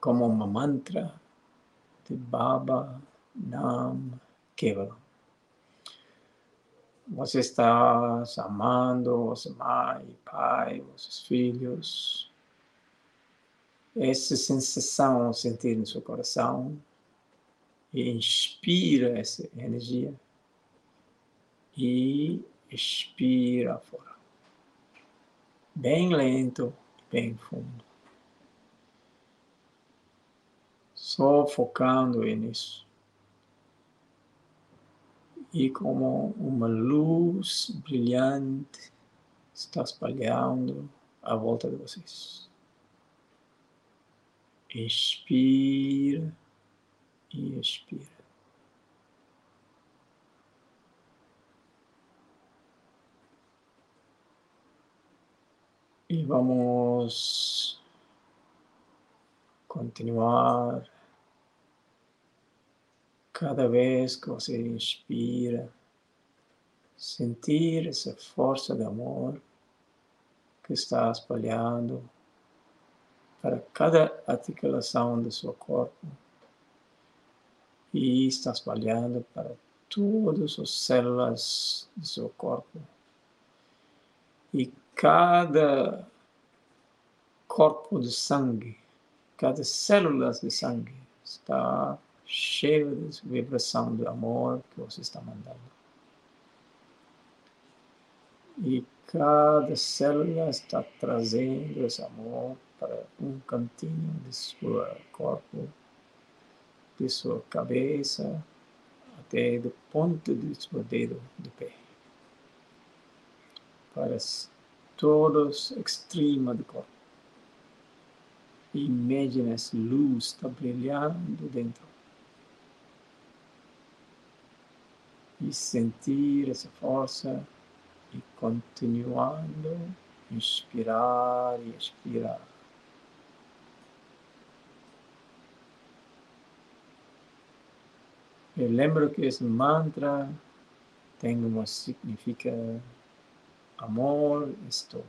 como uma mantra de Baba Nam Kevalam. Você está amando, você mãe, pai, seus filhos. Essa sensação sentir no seu coração e inspira essa energia e expira fora. Bem lento bem fundo. Só focando nisso e como uma luz brilhante está espalhando à volta de vocês. Expira e expira. E vamos continuar Cada vez que você inspira, sentir essa força de amor que está espalhando para cada articulação do seu corpo e está espalhando para todas as células do seu corpo. E cada corpo de sangue, cada célula de sangue está cheio de vibração do amor que você está mandando. E cada célula está trazendo esse amor para um cantinho de seu corpo, de sua cabeça, até do ponto do seu dedo do pé. Para todos extremos do corpo. Imagine essa luz está brilhando dentro e sentir essa força e continuando, inspirar e expirar. Eu lembro que esse mantra tem uma significa amor estou.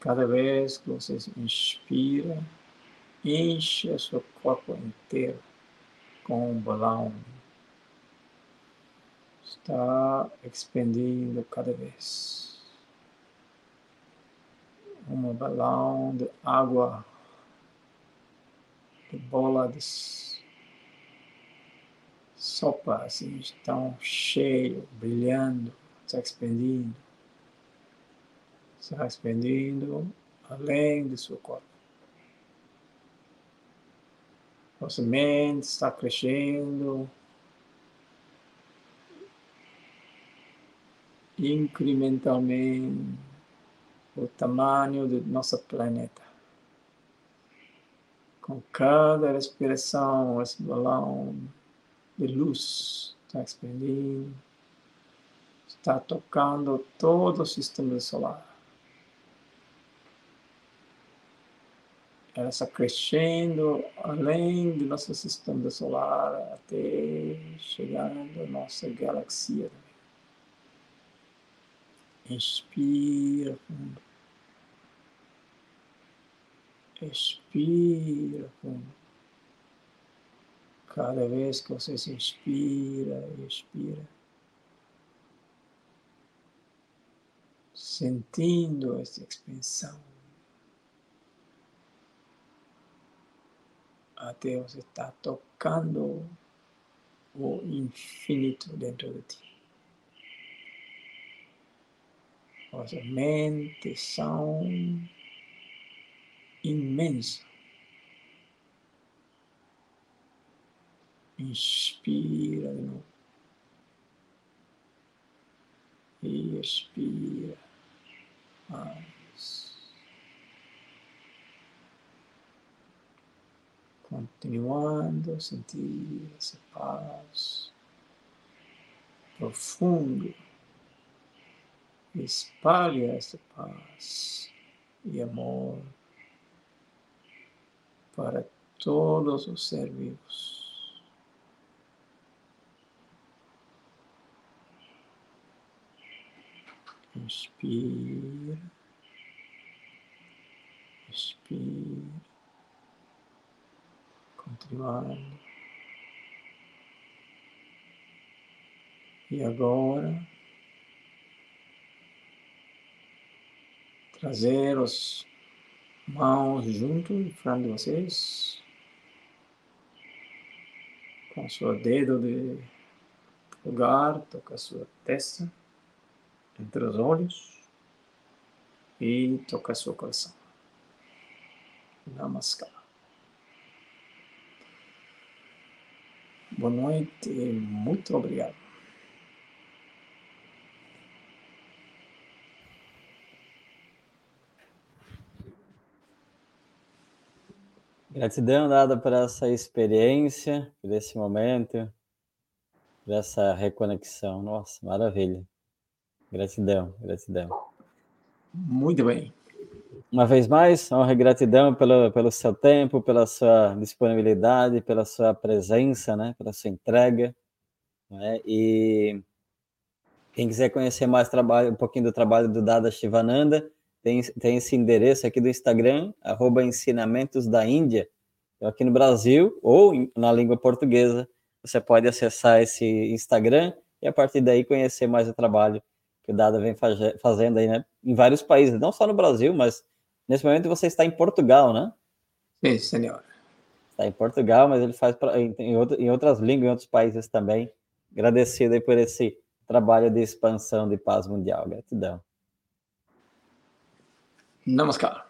Cada vez que você inspira, enche o seu corpo inteiro com o balão está expandindo cada vez. Um balão de água, de bola de sopa, assim, tão cheio, brilhando, está expandindo está expandindo além do seu corpo. Nossa mente está crescendo incrementalmente o tamanho do nosso planeta. Com cada respiração, esse balão de luz está expandindo, está tocando todo o sistema solar. Ela está crescendo além do nosso sistema solar até chegar à nossa galáxia. Inspira fundo. Expira fundo. Cada vez que você se inspira expira, sentindo essa expansão, até você estar tá tocando o infinito dentro de ti. Nossa mente são imensa. Inspira de novo. E expira. Mais. Continuando a sentir essa paz profundo espalhe essa paz e amor para todos os seres vivos. Inspira, expira, continuando. E agora trazer as mãos junto em frente de vocês, com o seu dedo de lugar, toca sua testa, entre os olhos e toca seu coração. Namaskar. Boa noite e muito obrigado. Gratidão dada por essa experiência, por esse momento, por essa reconexão. Nossa, maravilha. Gratidão, gratidão. Muito bem. Uma vez mais, honra e gratidão pelo, pelo seu tempo, pela sua disponibilidade, pela sua presença, né? pela sua entrega. Né? E quem quiser conhecer mais trabalho, um pouquinho do trabalho do Dada Shivananda, tem, tem esse endereço aqui do Instagram, arroba ensinamentos da Índia. Então, aqui no Brasil, ou na língua portuguesa, você pode acessar esse Instagram e a partir daí conhecer mais o trabalho que o Dada vem fazendo aí, né? Em vários países, não só no Brasil, mas nesse momento você está em Portugal, né? Sim, senhor. Está em Portugal, mas ele faz pra, em, em, em outras línguas, em outros países também. Agradecido aí por esse trabalho de expansão de paz mundial. Gratidão. Namaskar.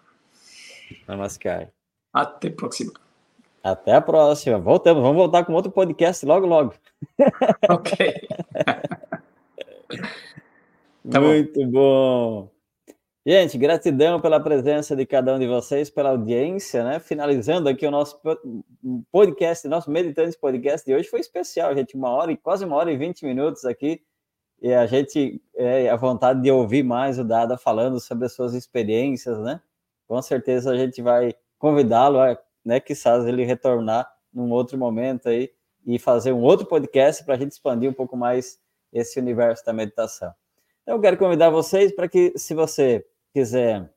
Namaskar. Até a próxima. Até a próxima. Voltamos. Vamos voltar com outro podcast logo, logo. Ok. (laughs) tá Muito bom. bom. Gente, gratidão pela presença de cada um de vocês, pela audiência, né? Finalizando aqui o nosso podcast, nosso Meditantes Podcast de hoje foi especial, gente. Uma hora e quase uma hora e vinte minutos aqui e a gente é a vontade de ouvir mais o Dada falando sobre as suas experiências, né? Com certeza a gente vai convidá-lo, né? Quizás ele retornar num outro momento aí e fazer um outro podcast para a gente expandir um pouco mais esse universo da meditação. Então, eu quero convidar vocês para que, se você quiser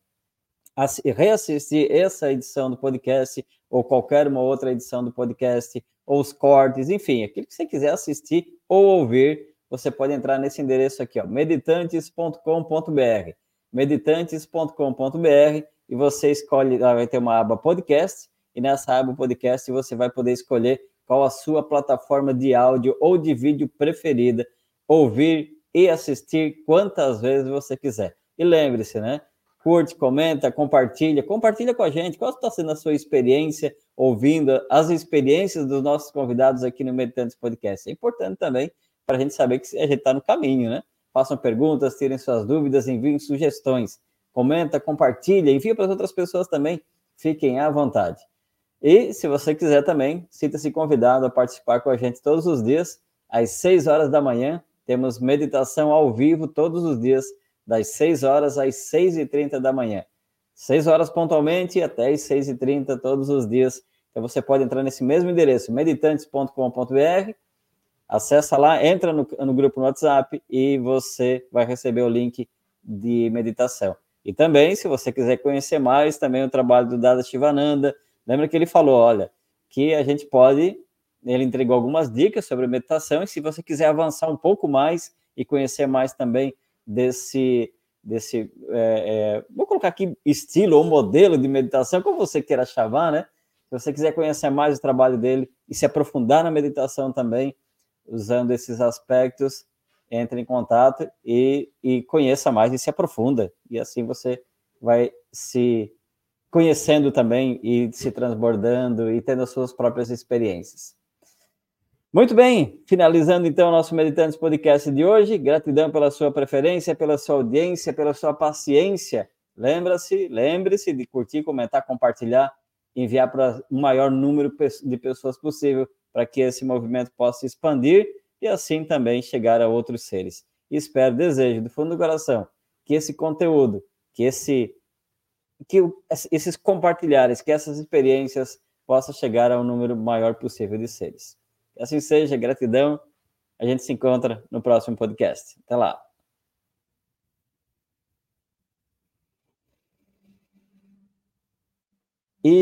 reassistir essa edição do podcast ou qualquer uma outra edição do podcast, ou os cortes, enfim, aquilo que você quiser assistir ou ouvir, você pode entrar nesse endereço aqui, ó, meditantes.com.br. Meditantes.com.br e você escolhe, vai ter uma aba podcast, e nessa aba podcast você vai poder escolher qual a sua plataforma de áudio ou de vídeo preferida, ouvir e assistir quantas vezes você quiser. E lembre-se, né? curte, comenta, compartilha, compartilha com a gente. Qual está sendo a sua experiência ouvindo as experiências dos nossos convidados aqui no Meditantes Podcast? É importante também para a gente saber que a gente está no caminho, né? Façam perguntas, tirem suas dúvidas, enviem sugestões. Comenta, compartilha, envia para as outras pessoas também. Fiquem à vontade. E se você quiser também, sinta-se convidado a participar com a gente todos os dias, às 6 horas da manhã. Temos meditação ao vivo todos os dias das 6 horas às 6 e 30 da manhã. 6 horas pontualmente até as 6 e 30 todos os dias. Então você pode entrar nesse mesmo endereço, meditantes.com.br, acessa lá, entra no, no grupo no WhatsApp e você vai receber o link de meditação. E também, se você quiser conhecer mais também o trabalho do Dada Shivananda, lembra que ele falou, olha, que a gente pode, ele entregou algumas dicas sobre meditação, e se você quiser avançar um pouco mais e conhecer mais também desse, desse é, é, vou colocar aqui estilo ou modelo de meditação, como você queira chamar, né? Se você quiser conhecer mais o trabalho dele e se aprofundar na meditação também, usando esses aspectos, entre em contato e, e conheça mais e se aprofunda. E assim você vai se conhecendo também e se transbordando e tendo as suas próprias experiências. Muito bem, finalizando então o nosso Meditantes Podcast de hoje. Gratidão pela sua preferência, pela sua audiência, pela sua paciência. Lembra-se, lembre-se de curtir, comentar, compartilhar, enviar para o maior número de pessoas possível para que esse movimento possa expandir e assim também chegar a outros seres. Espero, desejo do fundo do coração que esse conteúdo, que esse que esses compartilhares, que essas experiências possam chegar ao número maior possível de seres. Que assim seja, gratidão. A gente se encontra no próximo podcast. Até lá.